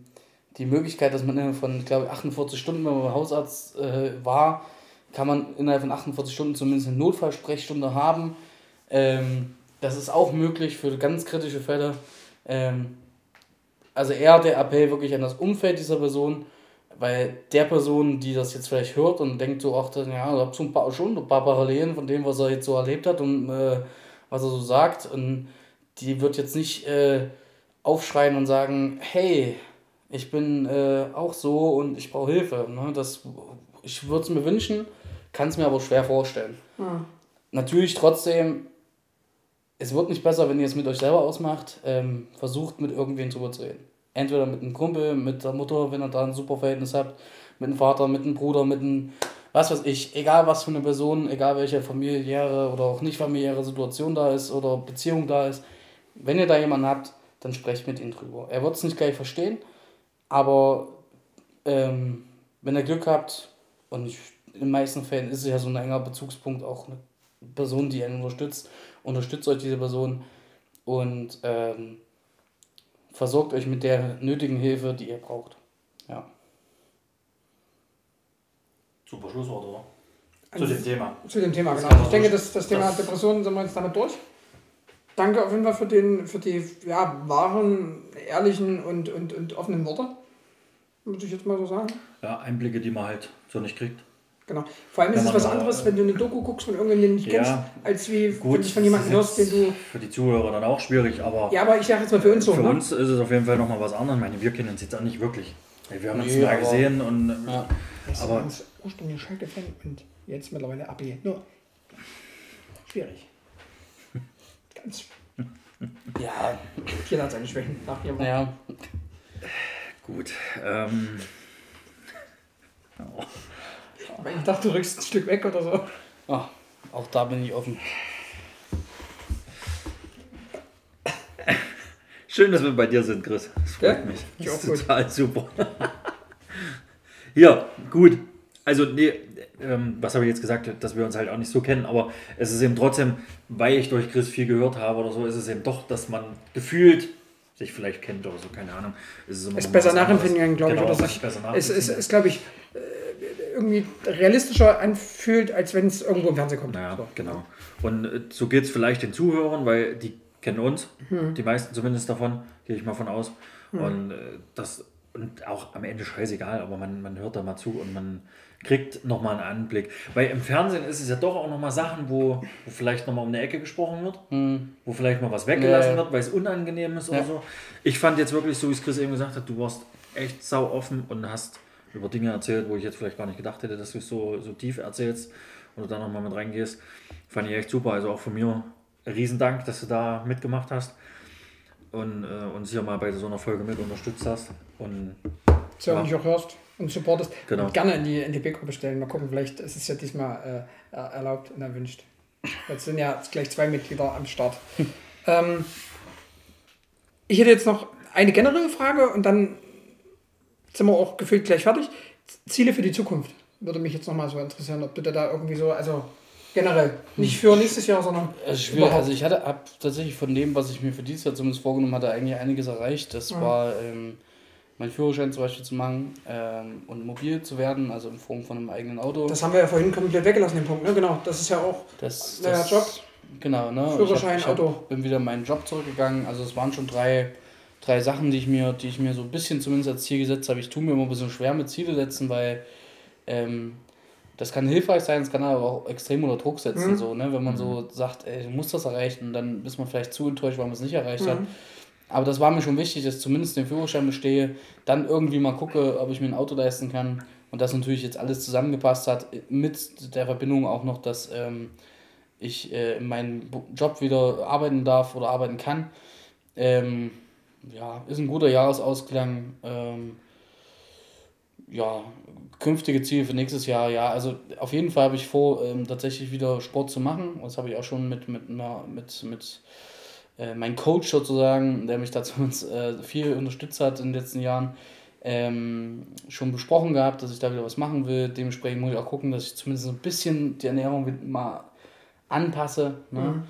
die Möglichkeit, dass man innerhalb von, ich glaube 48 Stunden, wenn man Hausarzt äh, war, kann man innerhalb von 48 Stunden zumindest eine Notfallsprechstunde haben. Ähm, das ist auch möglich für ganz kritische Fälle. Ähm, also eher der Appell wirklich an das Umfeld dieser Person, weil der Person, die das jetzt vielleicht hört und denkt so, ach, ja, ich habe so ein paar, schon ein paar Parallelen von dem, was er jetzt so erlebt hat und äh, was er so sagt, und die wird jetzt nicht äh, aufschreien und sagen, hey, ich bin äh, auch so und ich brauche Hilfe. Ne? Das, ich würde es mir wünschen, kann es mir aber schwer vorstellen. Hm. Natürlich trotzdem, es wird nicht besser, wenn ihr es mit euch selber ausmacht. Ähm, versucht mit irgendwen drüber zu reden. Entweder mit einem Kumpel, mit der Mutter, wenn ihr da ein super Verhältnis habt, mit dem Vater, mit dem Bruder, mit einem, was weiß ich, egal was für eine Person, egal welche familiäre oder auch nicht familiäre Situation da ist oder Beziehung da ist. Wenn ihr da jemanden habt, dann sprecht mit ihm drüber. Er wird es nicht gleich verstehen, aber ähm, wenn ihr Glück habt, und ich, in den meisten Fällen ist es ja so ein enger Bezugspunkt auch eine Person, die einen unterstützt, unterstützt euch diese Person und ähm, versorgt euch mit der nötigen Hilfe, die ihr braucht. Ja. Super Schlusswort, oder? Also Zu dem Thema. Zu dem Thema, genau. Ich denke, das, das Thema das- Depressionen sind wir jetzt damit durch. Danke auf jeden Fall für, den, für die ja, wahren, ehrlichen und, und, und offenen Worte. Würde ich jetzt mal so sagen. Ja, Einblicke, die man halt so nicht kriegt. Genau. Vor allem ist Wenn es was anderes, äh, wenn du eine Doku guckst von irgendjemandem, den du nicht Ja, kennst, als wie wenn Gut, du von jemandem hörst, den du. für die Zuhörer dann auch schwierig, aber Ja, aber ich sage jetzt mal für uns so. für ne? uns ist es auf jeden Fall nochmal was anderes. Ich meine, wir kennen uns jetzt auch nicht wirklich. Wir haben uns Nee, mal aber- gesehen und Ja. Das aber- ursprünglich Schalke-Fan und jetzt mittlerweile AB. Nur schwierig. Ganz. Ja, Jeder hat seine Schwächen. Nach jedem. naja. gut. Ähm, Aber ich dachte, du rückst ein Stück weg oder so. Ah, auch da bin ich offen. schön, dass wir bei dir sind, Chris. Das freut Ja, mich. ich Das auch ist gut. total super. ja, gut. Also, nee, ähm, was habe ich jetzt gesagt, dass wir uns halt auch nicht so kennen, aber es ist eben trotzdem, weil ich durch Chris viel gehört habe oder so, ist es eben doch, dass man gefühlt sich vielleicht kennt oder so, keine Ahnung. Es ist, immer Es noch besser nachempfinden, glaube ich, Genau, oder besser Es nachempfinden. ist, ist glaube ich, äh, irgendwie realistischer anfühlt, als wenn es irgendwo im Fernsehen kommt. Naja, So. genau. Und äh, so geht es vielleicht den Zuhörern, weil die kennen uns, Hm. die meisten zumindest davon, gehe ich mal von aus. Und äh, das und auch am Ende scheißegal, aber man, man hört da mal zu und man kriegt nochmal einen Anblick. Weil im Fernsehen ist es ja doch auch nochmal Sachen, wo, wo vielleicht nochmal um eine Ecke gesprochen wird, wo vielleicht mal was weggelassen Ja, ja. wird, weil es unangenehm ist oder Ja. so. Ich fand jetzt wirklich, so wie es Chris eben gesagt hat, du warst echt sau offen und hast über Dinge erzählt, wo ich jetzt vielleicht gar nicht gedacht hätte, dass du es so, so tief erzählst und du da nochmal mit reingehst. Fand ich echt super. Also auch von mir Riesendank, dass du da mitgemacht hast und äh, uns hier mal bei so einer Folge mit unterstützt hast. Und So, Ja. und mich auch hörst und supportest. Genau. Und gerne in die NTB-Gruppe stellen. Mal gucken, vielleicht ist es ja diesmal äh, er- erlaubt und erwünscht. Jetzt sind ja gleich zwei Mitglieder am Start. ähm, ich hätte jetzt noch eine generelle Frage und dann sind wir auch gefühlt gleich fertig. Ziele für die Zukunft. Würde mich jetzt nochmal so interessieren, ob du da- irgendwie so, also generell, nicht für nächstes Jahr, sondern Also, schwierig. also ich hatte hab tatsächlich von dem, was ich mir für dieses Jahr zumindest vorgenommen hatte, eigentlich einiges erreicht. Das Mhm. war ähm, mein Führerschein zum Beispiel zu machen ähm, und mobil zu werden, also in Form von einem eigenen Auto. das haben wir ja vorhin komplett weggelassen, den Punkt. Ne? Genau, das ist ja auch Das, Neuer das, Job. Genau, ne? Führerschein, ich hab, ich Auto. hab, bin wieder in meinen Job zurückgegangen. Also es waren schon drei, drei Sachen, die ich mir, die ich mir so ein bisschen zumindest als Ziel gesetzt habe. Ich tue mir immer ein bisschen schwer mit Ziele setzen, weil ähm, das kann hilfreich sein, es kann aber auch extrem unter Druck setzen, Mhm. so, ne? Wenn man so sagt, ey, du musst das erreichen und dann ist man vielleicht zu enttäuscht, weil man es nicht erreicht hat. Mhm. Aber das war mir schon wichtig, dass ich zumindest den Führerschein bestehe, dann irgendwie mal gucke, ob ich mir ein Auto leisten kann und das natürlich jetzt alles zusammengepasst hat, mit der Verbindung auch noch, dass ähm, ich äh, in meinem Job wieder arbeiten darf oder arbeiten kann. Ähm, ja, ist ein guter Jahresausklang. Ähm, ja, künftige Ziele für nächstes Jahr, ja, also auf jeden Fall habe ich vor, ähm, tatsächlich wieder Sport zu machen. Das habe ich auch schon mit, mit, einer, mit, mit äh, meinem Coach sozusagen, der mich dazu äh, viel unterstützt hat in den letzten Jahren, ähm, schon besprochen gehabt, dass ich da wieder was machen will. Dementsprechend muss ich auch gucken, dass ich zumindest ein bisschen die Ernährung mal anpasse. Ne? Mhm.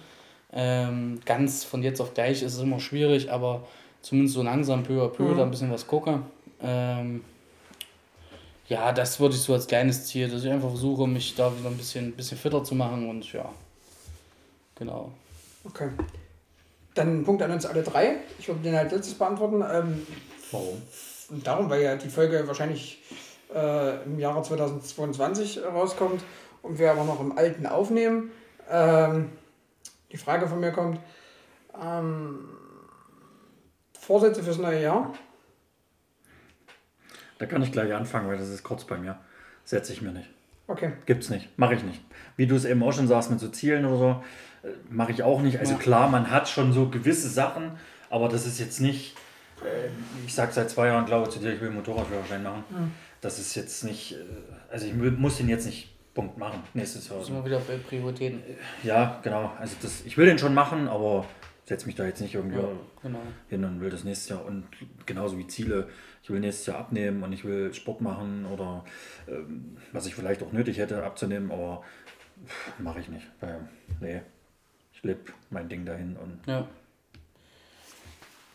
Ähm, ganz von jetzt auf gleich ist es immer schwierig, aber zumindest so langsam peu à peu Mhm. da ein bisschen was gucke. Ähm, ja, das würde ich so als kleines Ziel, dass ich einfach versuche, mich da wieder ein bisschen, bisschen fitter zu machen und ja, genau. Okay. Dann ein Punkt an uns alle drei. Ich würde den als letztes beantworten. Ähm, Warum? und darum, weil ja die Folge wahrscheinlich äh, im Jahre 2022 rauskommt und wir aber noch im Alten aufnehmen. Ähm, die Frage von mir kommt, ähm, Vorsätze fürs neue Jahr? Da kann ich gleich anfangen, weil das ist kurz bei mir. Setze ich mir nicht. Okay. Gibt's nicht. Mache ich nicht. Wie du es eben auch schon sagst mit so Zielen oder so, äh, mache ich auch nicht. Also Ja. klar, man hat schon so gewisse Sachen, aber das ist jetzt nicht, äh, ich sage seit zwei Jahren, glaube ich, zu dir, ich will Motorradführerschein machen. Das ist jetzt nicht, äh, also ich mu- muss den jetzt nicht Punkt machen, nächstes Jahr. Sind wir wieder bei Prioritäten. Ja, genau. Also das, ich will den schon machen, aber setze mich da jetzt nicht irgendwie Ja, genau. hin und will das nächstes Jahr und genauso wie Ziele. Ich will nächstes Jahr abnehmen und ich will Sport machen oder ähm, was ich vielleicht auch nötig hätte abzunehmen, aber mache ich nicht. Weil, nee, ich lebe mein Ding dahin und Ja.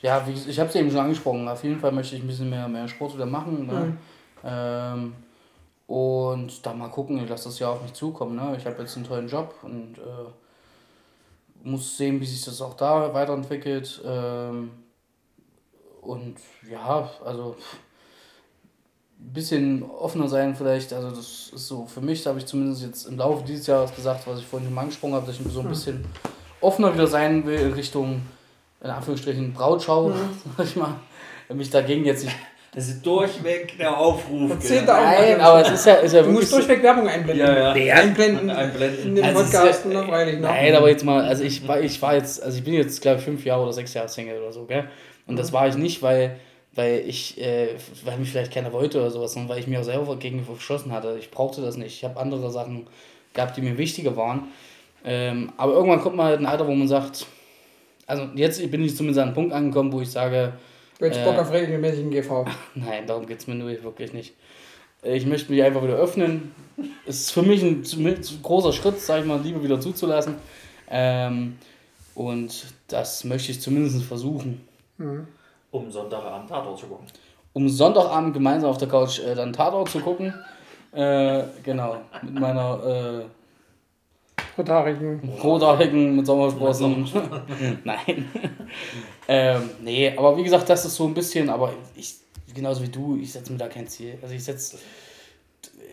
Ja, wie, ich habe es eben schon angesprochen. Auf jeden Fall möchte ich ein bisschen mehr, mehr Sport wieder machen. Ne? Mhm. Ähm, und da mal gucken, ich lasse das ja auf mich zukommen. Ne? Ich habe jetzt einen tollen Job und äh, muss sehen, wie sich das auch da weiterentwickelt. Ähm, und ja, also ein bisschen offener sein vielleicht. Also das ist so für mich, da habe ich zumindest jetzt im Laufe dieses Jahres gesagt, was ich vorhin schon mal angesprochen habe, dass ich so ein bisschen offener wieder sein will in Richtung, in Anführungsstrichen, Brautschau, sag ich mal. Mich dagegen jetzt nicht Das ist durchweg der Aufruf. Erzähl da auch Nein, aber es ist ja, ist ja Du wirklich. musst durchweg Werbung einblenden. Ja, ja. Einblenden, Einblenden. in den Also Podcast, ja- freilich. Ne? Nein, aber jetzt mal, also ich war, ich war jetzt, also ich bin jetzt, glaube ich, fünf Jahre oder sechs Jahre Single oder so, gell? Und das war ich nicht, weil, weil ich, äh, weil mich vielleicht keiner wollte oder sowas, sondern weil ich mir auch selber gegenüber verschlossen hatte. Ich brauchte das nicht. Ich habe andere Sachen gehabt, die mir wichtiger waren. Ähm, aber irgendwann kommt man halt in ein Alter, wo man sagt, also jetzt bin ich zumindest an einen Punkt angekommen, wo ich sage, Du hättest Äh, Bock auf regelmäßigen GV. Nein, darum geht es mir nur wirklich nicht. Ich möchte mich einfach wieder öffnen. Es ist für mich ein großer Schritt, sage ich mal, Liebe wieder zuzulassen. Ähm, und das möchte ich zumindest versuchen. Um Sonntagabend Tatort zu gucken. Um Sonntagabend gemeinsam auf der Couch äh, dann Tatort zu gucken. Äh, genau, mit meiner Rothaarigen. rothaarigen mit Sommersprossen. Nein. ähm, nee, aber wie gesagt, das ist so ein bisschen, aber ich, genauso wie du, ich setze mir da kein Ziel. Also ich setze,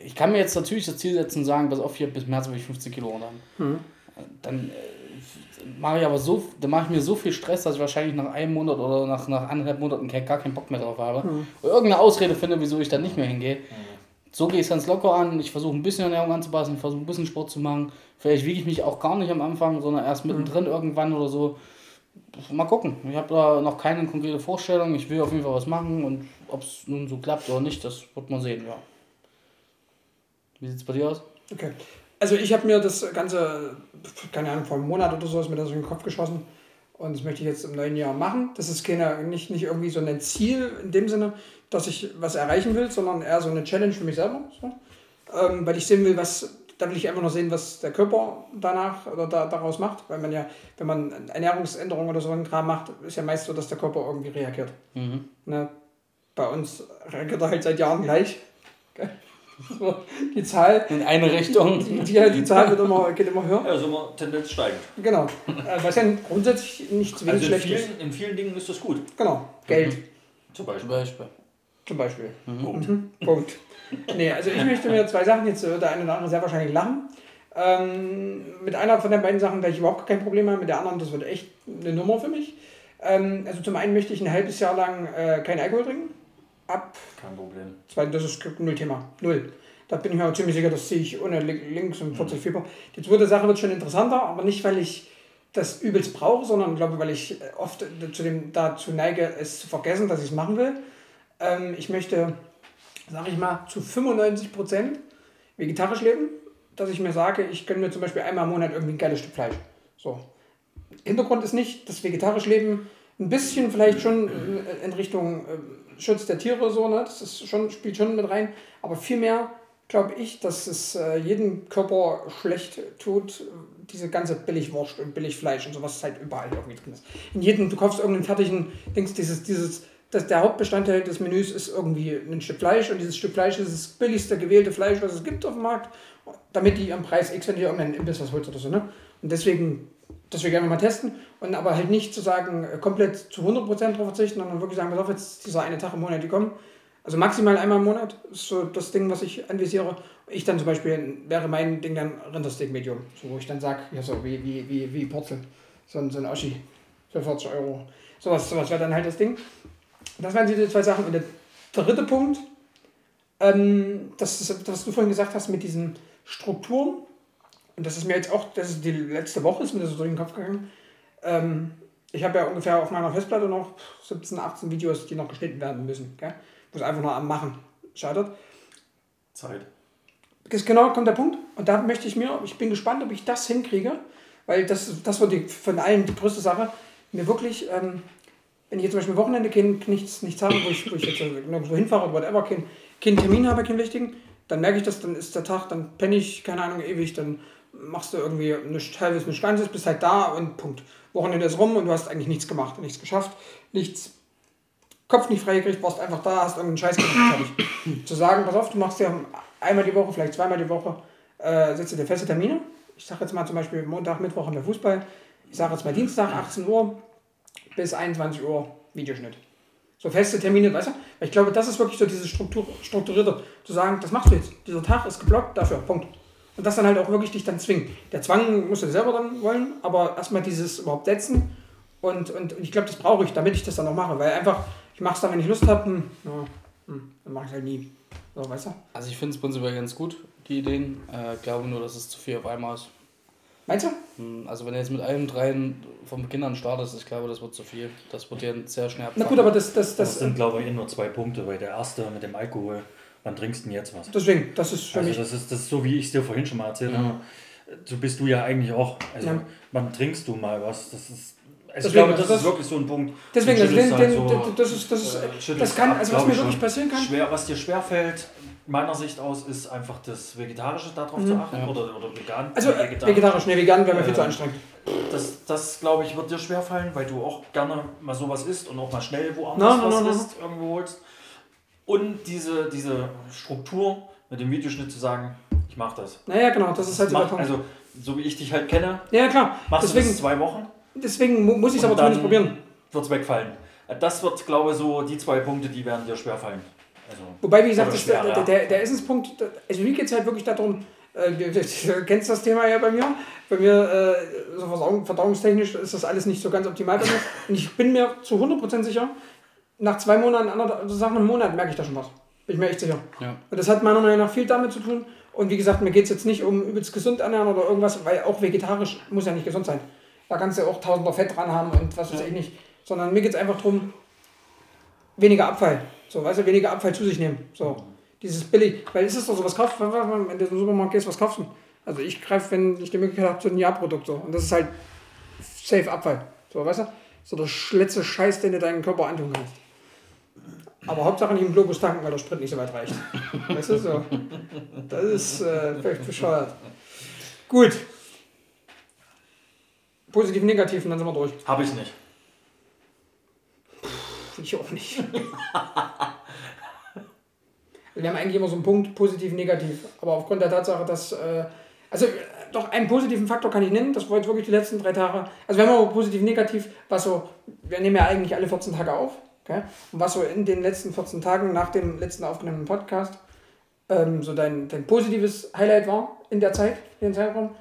ich kann mir jetzt natürlich das Ziel setzen und sagen, pass auf, hier bis März will ich 15 Kilo runter. Dann äh, mache ich aber so, dann mache ich mir so viel Stress, dass ich wahrscheinlich nach einem Monat oder nach, nach anderthalb Monaten kein, gar keinen Bock mehr drauf habe. Oder irgendeine Ausrede finde, wieso ich dann nicht mehr hingehe. So gehe ich es ganz locker an. Ich versuche ein bisschen Ernährung anzupassen, ich versuche ein bisschen Sport zu machen. Vielleicht wiege ich mich auch gar nicht am Anfang, sondern erst mittendrin irgendwann oder so. Mal gucken. Ich habe da noch keine konkrete Vorstellung. Ich will auf jeden Fall was machen und ob es nun so klappt oder nicht, das wird man sehen, ja. Wie sieht es bei dir aus? Okay. Also ich habe mir das Ganze, keine Ahnung, vor einem Monat oder so ist mir das in den Kopf geschossen. Und das möchte ich jetzt im neuen Jahr machen. Das ist keine, nicht, nicht irgendwie so ein Ziel in dem Sinne, dass ich was erreichen will, sondern eher so eine Challenge für mich selber. So. Ähm, weil ich sehen will, was, da will ich einfach noch sehen, was der Körper danach oder da, daraus macht. Weil man ja, wenn man eine Ernährungsänderung oder so einen Kram macht, ist ja meist so, dass der Körper irgendwie reagiert. Mhm. Ne? Bei uns reagiert er halt seit Jahren gleich. So, die Zahl, In eine Richtung. die, die, die Zahl wird immer, geht immer höher. Ja, ist immer Tendenz steigend. Genau. Äh, Was ja grundsätzlich nicht zwingend Also in schlecht ist. vielen, in vielen Dingen ist das gut. Genau. Geld Zum Zum Beispiel. Beispiel. Zum Beispiel. Punkt. Mhm. Punkt. Nee, also ich möchte mir zwei Sachen, jetzt wird der eine oder andere sehr wahrscheinlich lachen. Ähm, mit einer von den beiden Sachen werde ich überhaupt kein Problem haben, mit der anderen, das wird echt eine Nummer für mich. Ähm, also zum einen möchte ich ein halbes Jahr lang äh, keinen Alkohol trinken. Ab Kein Problem. Zweitens, das ist null Thema. Null. Da bin ich mir auch ziemlich sicher, das sehe ich ohne Li- links und 40 Fieber. Die zweite Sache wird schon interessanter, aber nicht, weil ich das übelst brauche, sondern glaube, weil ich oft zu dem, dazu neige, es zu vergessen, dass ich es machen will. Ähm, ich möchte sage ich mal, zu 95 Prozent vegetarisch leben, dass ich mir sage, ich gönne mir zum Beispiel einmal im Monat irgendwie ein geiles Stück Fleisch. So. Hintergrund ist nicht das vegetarisch Leben ein bisschen vielleicht schon in Richtung äh, Schutz der Tiere so, ne? Das ist schon, spielt schon mit rein, aber vielmehr glaube ich, dass es äh, jedem Körper schlecht tut, diese ganze Billigwurst und Billigfleisch und sowas halt überall irgendwie drin ist. In jedem, du kaufst irgendeinen fertigen Dings, dieses, dieses, das, der Hauptbestandteil des Menüs ist irgendwie ein Stück Fleisch und dieses Stück Fleisch ist das billigste gewählte Fleisch, was es gibt auf dem Markt, damit die am Preis X, wenn du irgendeinen Imbiss was holst oder so, ne? Und deswegen, das wir gerne mal testen und aber halt nicht zu sagen, äh, komplett zu 100% drauf verzichten, sondern wirklich sagen, pass auf, jetzt dieser eine Tag im Monat, die kommen, also maximal einmal im Monat ist so das Ding, was ich anvisiere. Ich dann zum Beispiel, wäre mein Ding dann Rindersteak Medium, so, wo ich dann sage, ja so wie, wie, wie, wie Porzel, so ein, so ein Oschi für 40 Euro. Sowas, sowas wäre dann halt das Ding. Das wären die zwei Sachen. Und der dritte Punkt, ähm, das ist, was du vorhin gesagt hast mit diesen Strukturen, und das ist mir jetzt auch, das ist die letzte Woche, ist mir das so durch den Kopf gegangen. Ähm, ich habe ja ungefähr auf meiner Festplatte noch 17, 18 Videos, die noch geschnitten werden müssen. Gell? Wo es einfach nur am Machen scheitert. Zeit. Das genau kommt der Punkt. Und da möchte ich mir, ich bin gespannt, ob ich das hinkriege, weil das, das wird die, von allen die größte Sache, mir wirklich, ähm, wenn ich jetzt zum Beispiel Wochenende kein, nichts, nichts habe, wo ich, wo ich jetzt nirgendwo hinfahre oder whatever, keinen kein Termin habe, keinen wichtigen, dann merke ich das, dann ist der Tag, dann penne ich, keine Ahnung, ewig, dann machst du irgendwie nichts halbes, nichts Ganzes, bist halt da und Punkt. Wochenende ist rum und du hast eigentlich nichts gemacht, nichts geschafft, nichts Kopf nicht freigekriegt, warst einfach da, hast irgendeinen Scheiß gemacht. Zu sagen, pass auf, du machst ja einmal die Woche, vielleicht zweimal die Woche, äh, setzt dir feste Termine. Ich sage jetzt mal zum Beispiel Montag, Mittwoch haben wir Fußball. Ich sage jetzt mal Dienstag, 18 Uhr bis 21 Uhr Videoschnitt. So feste Termine, weißt du? Weil ich glaube, das ist wirklich so dieses Struktur, strukturierte, zu sagen, das machst du jetzt. Dieser Tag ist geblockt dafür, Punkt. Und das dann halt auch wirklich dich dann zwingen. Der Zwang musst du selber dann wollen, aber erstmal dieses überhaupt setzen. Und, und, und ich glaube, das brauche ich, damit ich das dann auch mache. Weil einfach, ich mache es dann, wenn ich Lust habe, hm, ja, hm, dann mache ich halt nie. So, weißt du? Also ich finde es prinzipiell ganz gut, die Ideen. Äh, glaube nur, dass es zu viel auf einmal ist. Meinst du? Hm, Also wenn du jetzt mit allem dreien vom Beginn an startest, ich glaube, das wird zu viel. Das wird dir sehr schnell Na gut, aber das, das, Das, das, sind, glaube ich, eh nur zwei Punkte, weil der erste mit dem Alkohol, wann trinkst du denn jetzt was? deswegen, das ist für Also mich. das ist, das ist so, wie ich es dir vorhin schon mal erzählt habe. So bist du ja eigentlich auch. Also Ja. wann trinkst du mal was? Das ist. Also Deswegen, ich glaube, das, das- ist wirklich so ein Punkt. Deswegen, den, halt so, den, das ist, das ist, äh, das kann, ab, also was mir ich wirklich passieren kann. Schwer, was dir schwerfällt, meiner Sicht aus, ist einfach das Vegetarische darauf zu achten Ja. oder, oder vegan. Mhm. Also äh, äh, vegetarisch, ne, vegan wäre mir viel zu Äh, anstrengend. Das, das glaube ich, wird dir schwerfallen, weil du auch gerne mal sowas isst und auch mal schnell woanders na, was na, na. isst, irgendwo holst. Und diese, diese Struktur mit dem Videoschnitt zu sagen, ich mache das. Naja, genau, das ist halt so der Mach, Punkt. also, so wie ich dich halt kenne, Ja, klar. machst du Deswegen, das zwei Wochen, deswegen mu- muss ich es aber zumindest probieren. wird es wegfallen. Das wird, glaube ich, so die zwei Punkte, die werden dir schwerfallen. Also, Wobei, wie gesagt, das, der, ja. der, der Essenspunkt, also mir geht es halt wirklich darum, äh, du, kennst das Thema ja bei mir. Bei mir, äh, so verdauung, verdauungstechnisch ist das alles nicht so ganz optimal bei mir. Und ich bin mir zu 100% sicher, nach zwei Monaten, anderthalb, also nach einem Monat merke ich da schon was. Bin ich mir echt sicher. Ja. Und das hat meiner Meinung nach viel damit zu tun. Und wie gesagt, mir geht es jetzt nicht um übelst gesund ernähren oder irgendwas, weil auch vegetarisch muss ja nicht gesund sein. Da kannst du auch tausender Fett dran haben und was weiß ich nicht. Sondern mir geht es einfach darum, weniger Abfall. So, weißt du, weniger Abfall zu sich nehmen. So. Dieses billig, weil es ist doch so, was kaufst du, wenn du in den Supermarkt gehst, was kaufst du? Also ich greife, wenn ich die Möglichkeit habe, zu einem Jahrprodukt so. Und das ist halt safe Abfall. So, weißt du? So der letzte Scheiß, den du deinen Körper antun kannst. Aber Hauptsache nicht im Globus tanken, weil der Sprit nicht so weit reicht. Weißt du so? Das ist äh, völlig bescheuert. Gut. Positiv, negativ und dann sind wir durch. Habe ich nicht. Ich auch nicht. Wir haben eigentlich immer so einen Punkt, positiv, negativ. Aber aufgrund der Tatsache, dass. Äh, also, äh, doch einen positiven Faktor kann ich nennen. Das war jetzt wirklich die letzten drei Tage. Also, wenn man positiv, negativ, was so. Wir nehmen ja eigentlich alle 14 Tage auf. Okay? Und was so in den letzten 14 Tagen nach dem letzten aufgenommenen Podcast ähm, so dein, dein positives Highlight war in der Zeit, in den Zeitraum.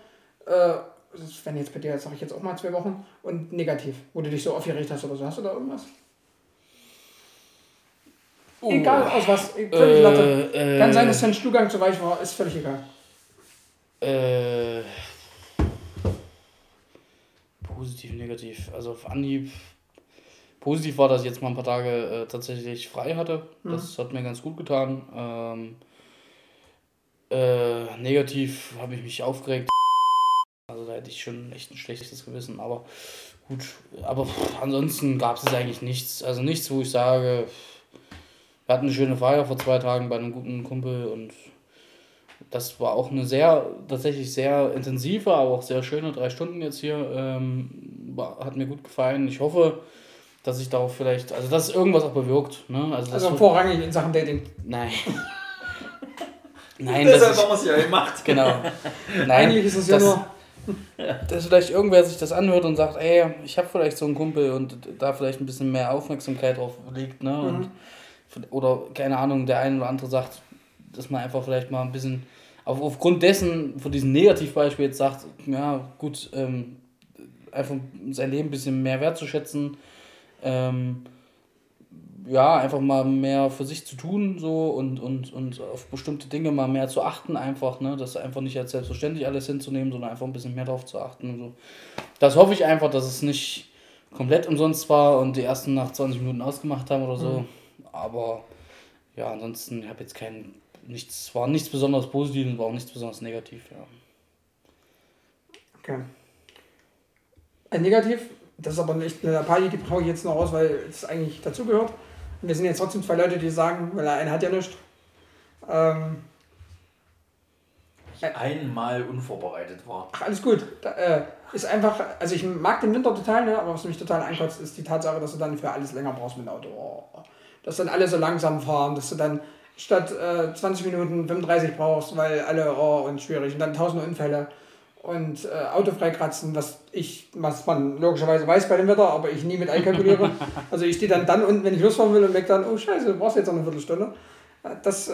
Äh, das wären jetzt bei dir, sage ich jetzt auch mal zwei Wochen. Und negativ, wo du dich so aufgeregt hast oder so. Hast du da irgendwas? Egal aus was, völlig Latte. äh, Kann sein, dass dein Stuhlgang zu weich war, ist völlig egal. Äh, positiv, negativ. Also auf Anhieb Positiv war, dass ich jetzt mal ein paar Tage äh, tatsächlich frei hatte. Das hat mir ganz gut getan. Ähm, äh, negativ habe ich mich aufgeregt. Also da hätte ich schon echt ein schlechtes Gewissen. Aber gut, aber pff, ansonsten gab es eigentlich nichts. Also nichts, wo ich sage, wir hatten eine schöne Feier vor zwei Tagen bei einem guten Kumpel und das war auch eine sehr, tatsächlich sehr intensive, aber auch sehr schöne drei Stunden jetzt hier. Ähm, war, hat mir gut gefallen. Ich hoffe, dass ich darauf vielleicht, also dass irgendwas auch bewirkt. Ne? Also, Also vorrangig in Sachen Dating. Nein. Nein, das ist, haben wir es ja gemacht. genau. Nein, Eigentlich ist es ja nur. dass vielleicht irgendwer sich das anhört und sagt, ey, ich habe vielleicht so einen Kumpel und da vielleicht ein bisschen mehr Aufmerksamkeit drauf liegt, ne? Und, oder keine Ahnung, der eine oder andere sagt, dass man einfach vielleicht mal ein bisschen auf, aufgrund dessen, von diesem Negativbeispiel jetzt sagt, ja gut, ähm, einfach sein Leben ein bisschen mehr wertzuschätzen, ähm, ja, einfach mal mehr für sich zu tun so und, und, und auf bestimmte Dinge mal mehr zu achten einfach, ne? Das einfach nicht als selbstverständlich alles hinzunehmen, sondern einfach ein bisschen mehr darauf zu achten und so. Das hoffe ich einfach, dass es nicht komplett umsonst war und die ersten nach 20 Minuten ausgemacht haben oder so. Aber ja, ansonsten habe jetzt kein nichts, war nichts besonders Positives, war auch nichts besonders negativ, ja. Okay. Ein Negativ, das ist aber nicht eine Lappalie, die brauche ich jetzt noch raus, weil es eigentlich dazugehört. Und wir sind jetzt trotzdem zwei Leute, die sagen, weil der eine hat ja nichts. Ähm, Einmal unvorbereitet war. ach, alles gut. Da, äh, ist einfach, also ich mag den Winter total, ne, aber was mich total einkotzt, ist die Tatsache, dass du dann für alles länger brauchst mit dem Auto. Oh. Dass dann alle so langsam fahren, dass du dann statt äh, 20 Minuten 35 brauchst, weil alle, oh, und schwierig. Und dann tausende Unfälle und äh, Auto freikratzen, was ich, was man logischerweise weiß bei dem Wetter, aber ich nie mit einkalkuliere. also ich stehe dann dann unten, wenn ich losfahren will und merke dann, oh scheiße, du brauchst jetzt noch eine Viertelstunde. Äh, Das, äh,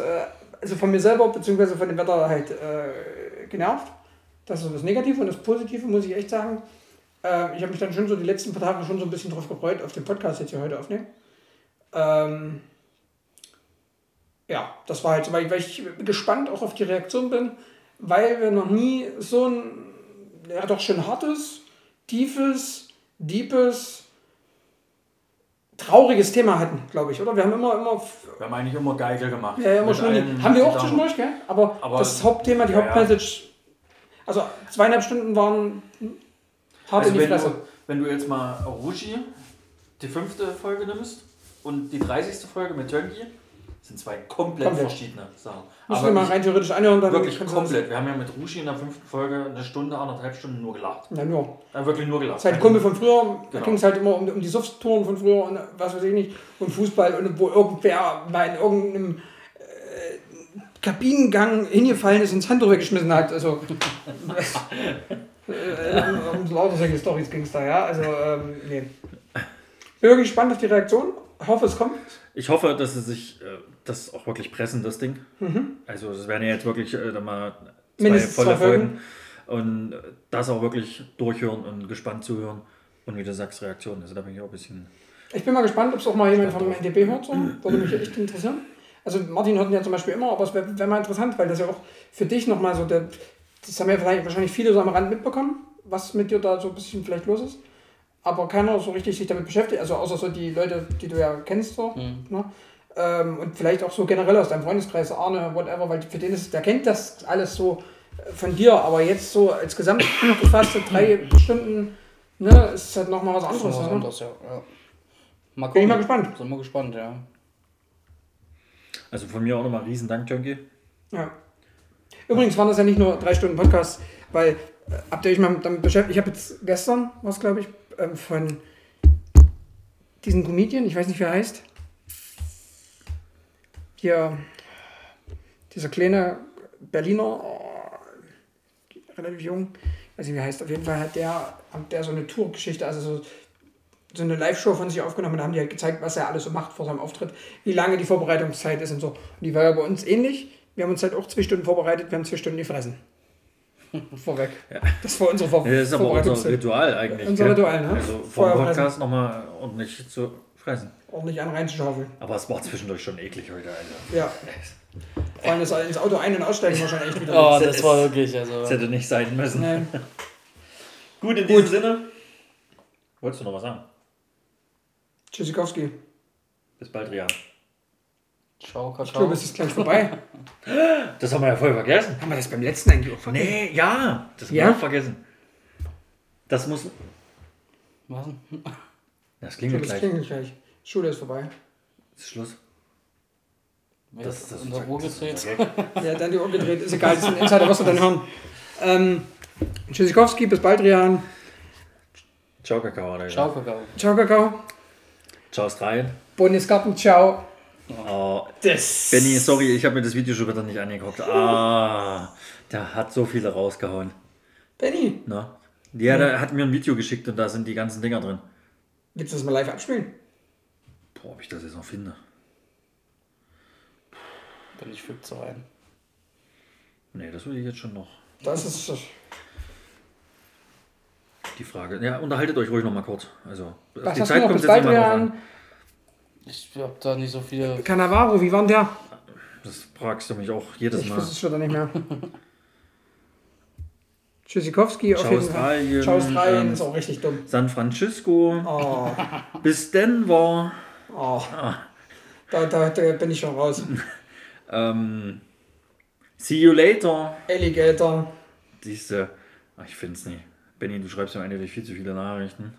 also von mir selber, beziehungsweise von dem Wetter halt äh, genervt. Das ist so das Negative und das Positive, muss ich echt sagen. Äh, ich habe mich dann schon so die letzten paar Tage schon so ein bisschen drauf gefreut, auf den Podcast jetzt hier heute aufnehmen. Ähm, ja, das war halt so, weil, ich gespannt auch auf die Reaktion bin, weil wir noch nie so ein, ja doch schon hartes, tiefes, deepes, trauriges Thema hatten, glaube ich, oder? Wir haben immer, immer, Wir haben eigentlich immer Geige gemacht. ja, immer schon, haben wir auch zwischendurch, gell? Aber, Aber- das Hauptthema, die ja. Hauptmessage, also zweieinhalb Stunden waren hart Also in die wenn Fresse. du, wenn du jetzt mal Rushi, die fünfte Folge nimmst und die 30. Folge mit Tönki, sind zwei komplett, Komplett. verschiedene Sachen. Müssen Aber wir mal rein theoretisch anhören, dann wirklich komplett. Wir haben ja mit Rushi in der fünften Folge eine Stunde, anderthalb Stunden nur gelacht. Ja, nur. Ja, wirklich nur gelacht. Das ist halt ein Kumpel von früher, da Genau. ging es halt immer um, um die Suffstouren von früher und was weiß ich nicht, und Fußball und wo irgendwer mal in irgendeinem äh, Kabinengang hingefallen ist und das Handtuch weggeschmissen hat. Also, äh, um lauter solche Storys ging es da, ja. Also, ähm, nee. Bin wirklich gespannt auf die Reaktion. Hoffe, es kommt. Ich hoffe, dass sie sich äh, das auch wirklich pressen, das Ding. Also es werden ja jetzt wirklich äh, dann mal zwei Mhm. Mindestens volle zwei Folgen. Folgen. Und äh, das auch wirklich durchhören und gespannt zuhören. Und wie du sagst, Reaktionen. Also da bin ich auch ein bisschen. Ich bin mal gespannt, ob es auch mal jemand vom NDB hört. So. Würde mich echt interessieren. Also Martin hört ihn ja zum Beispiel immer, aber es wäre wär mal interessant, weil das ja auch für dich nochmal so, der, das haben ja vielleicht wahrscheinlich viele so am Rand mitbekommen, was mit dir da so ein bisschen vielleicht los ist. Aber keiner so richtig sich damit beschäftigt, also außer so die Leute, die du ja kennst so. Ne? Ähm, und vielleicht auch so generell aus deinem Freundeskreis, Arne, whatever, weil für den ist, der kennt das alles so äh, von dir, aber jetzt so als gesamt gefasste drei Stunden, ne, ist halt nochmal was anderes. was ne? anderes, ja. ja. Mal Bin ich mal gespannt. Sind wir gespannt, ja. Also von mir auch nochmal riesen Dank, Junkie. Ja. Übrigens waren das ja nicht nur drei Stunden Podcast, weil äh, habt ihr euch mal damit beschäftigt? Ich habe jetzt gestern, was glaube ich, ähm, von diesem Comedian, ich weiß nicht, wie er heißt. Hier, dieser kleine Berliner, oh, relativ jung, weiß nicht, wie er heißt. Auf jeden Fall hat der, hat der so eine Tourgeschichte, also so, so eine Live-Show von sich aufgenommen. Da haben die halt gezeigt, was er alles so macht vor seinem Auftritt, wie lange die Vorbereitungszeit ist und so. Und die war ja bei uns ähnlich. Wir haben uns halt auch zwei Stunden vorbereitet, wir haben zwei Stunden gefressen. Vorweg. Das war unsere Vor Ja, das ist aber unser. Ritual eigentlich. Unser gell? Ritual, ne? Also vor dem fressen. Podcast nochmal ordentlich zu fressen. Ordentlich an reinzuschaufeln. Aber es war zwischendurch schon eklig heute, Alter. Ja. Vor allem das ins Auto ein- und aussteigen war schon echt wieder. Oh, Das war wirklich, also. Das hätte nicht sein müssen. Nee. Gut, in diesem Sinne. Wolltest du noch was sagen? Tschüssikowski. Bis bald, Rian. Ciao, Ich glaube, Kakao. es ist gleich vorbei. Das haben wir ja voll vergessen. Haben wir das beim letzten eigentlich auch vergessen? Nee, ja. Das haben Ja? wir auch vergessen. Das muss. Was? Das klingelt Das gleich. klingelt gleich. Schule ist vorbei. Ist Schluss. Das, ist das, unser Uhr das ist gedreht? Ja, dann die Uhr gedreht. Ist egal, das ist ein Insider, was wir dann hören. Ähm, Tschüssikowski, bis bald, Rian. Ciao, Kakao. Ciao, Kakao. Ciao, Kakao. Ciao, Australien. Bundesgarten, ciao. Oh, Das. Benny, sorry, ich habe mir das Video schon wieder nicht angeguckt. Ah, der hat so viele rausgehauen. Benny, Ne? Ja, der hat mir ein Video geschickt und da sind die ganzen Dinger drin. willst du das mal live abspielen? Boah, ob ich das jetzt noch finde. Bin ich fügt so rein. Nee, das will ich jetzt schon noch. Das ist. Die Frage. Ja, unterhaltet euch ruhig noch mal kurz. Also, auf die Zeit kommt jetzt nicht mal drauf an. Ich hab da nicht so viele. Cannavaro, wie war denn der? Das fragst du mich auch jedes Ich Mal. wusste es schon nicht mehr. Tschüssikowski auf jeden Fall. Australien. Ciao, Australien Ähm, ist auch richtig dumm. San Francisco Oh, bis Denver. oh. Da, da, da bin ich schon raus. Ähm, see you later. Alligator. Siehste, ach, ich finde es nicht. Benny, du schreibst mir eigentlich viel zu viele Nachrichten.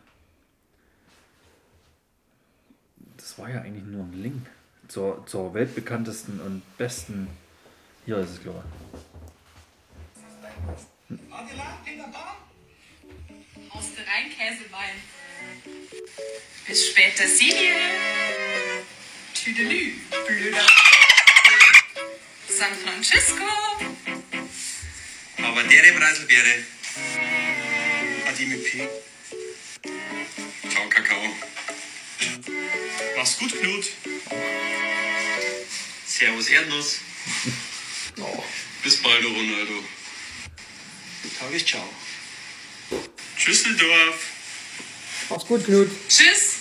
Das war ja eigentlich nur ein Link zur, zur weltbekanntesten und besten. Hier ist es, glaube Aus der Rheinkäsewein. Bis später, Silie. Tüdelü, blöder. San Francisco. Aber dere Preiselbeere. Adi mit P. Ciao, Kakao. Mach's gut, Knut. Servus, Erdnuss. Bis bald, Ronaldo. Tages, ciao. Tschüsseldorf. Mach's gut, Knut. Tschüss.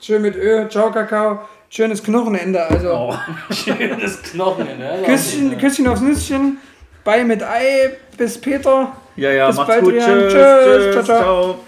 Schön mit Ö. Ciao, Kakao. Schönes Knochenende. Also Das Knochen, ne? Küsschen, Küsschen aufs Nüsschen. Bei mit Ei. Bis Peter. Ja, ja, Bis macht's bald, gut. Tschüss. Tschüss. Tschüss. Ciao, ciao. ciao.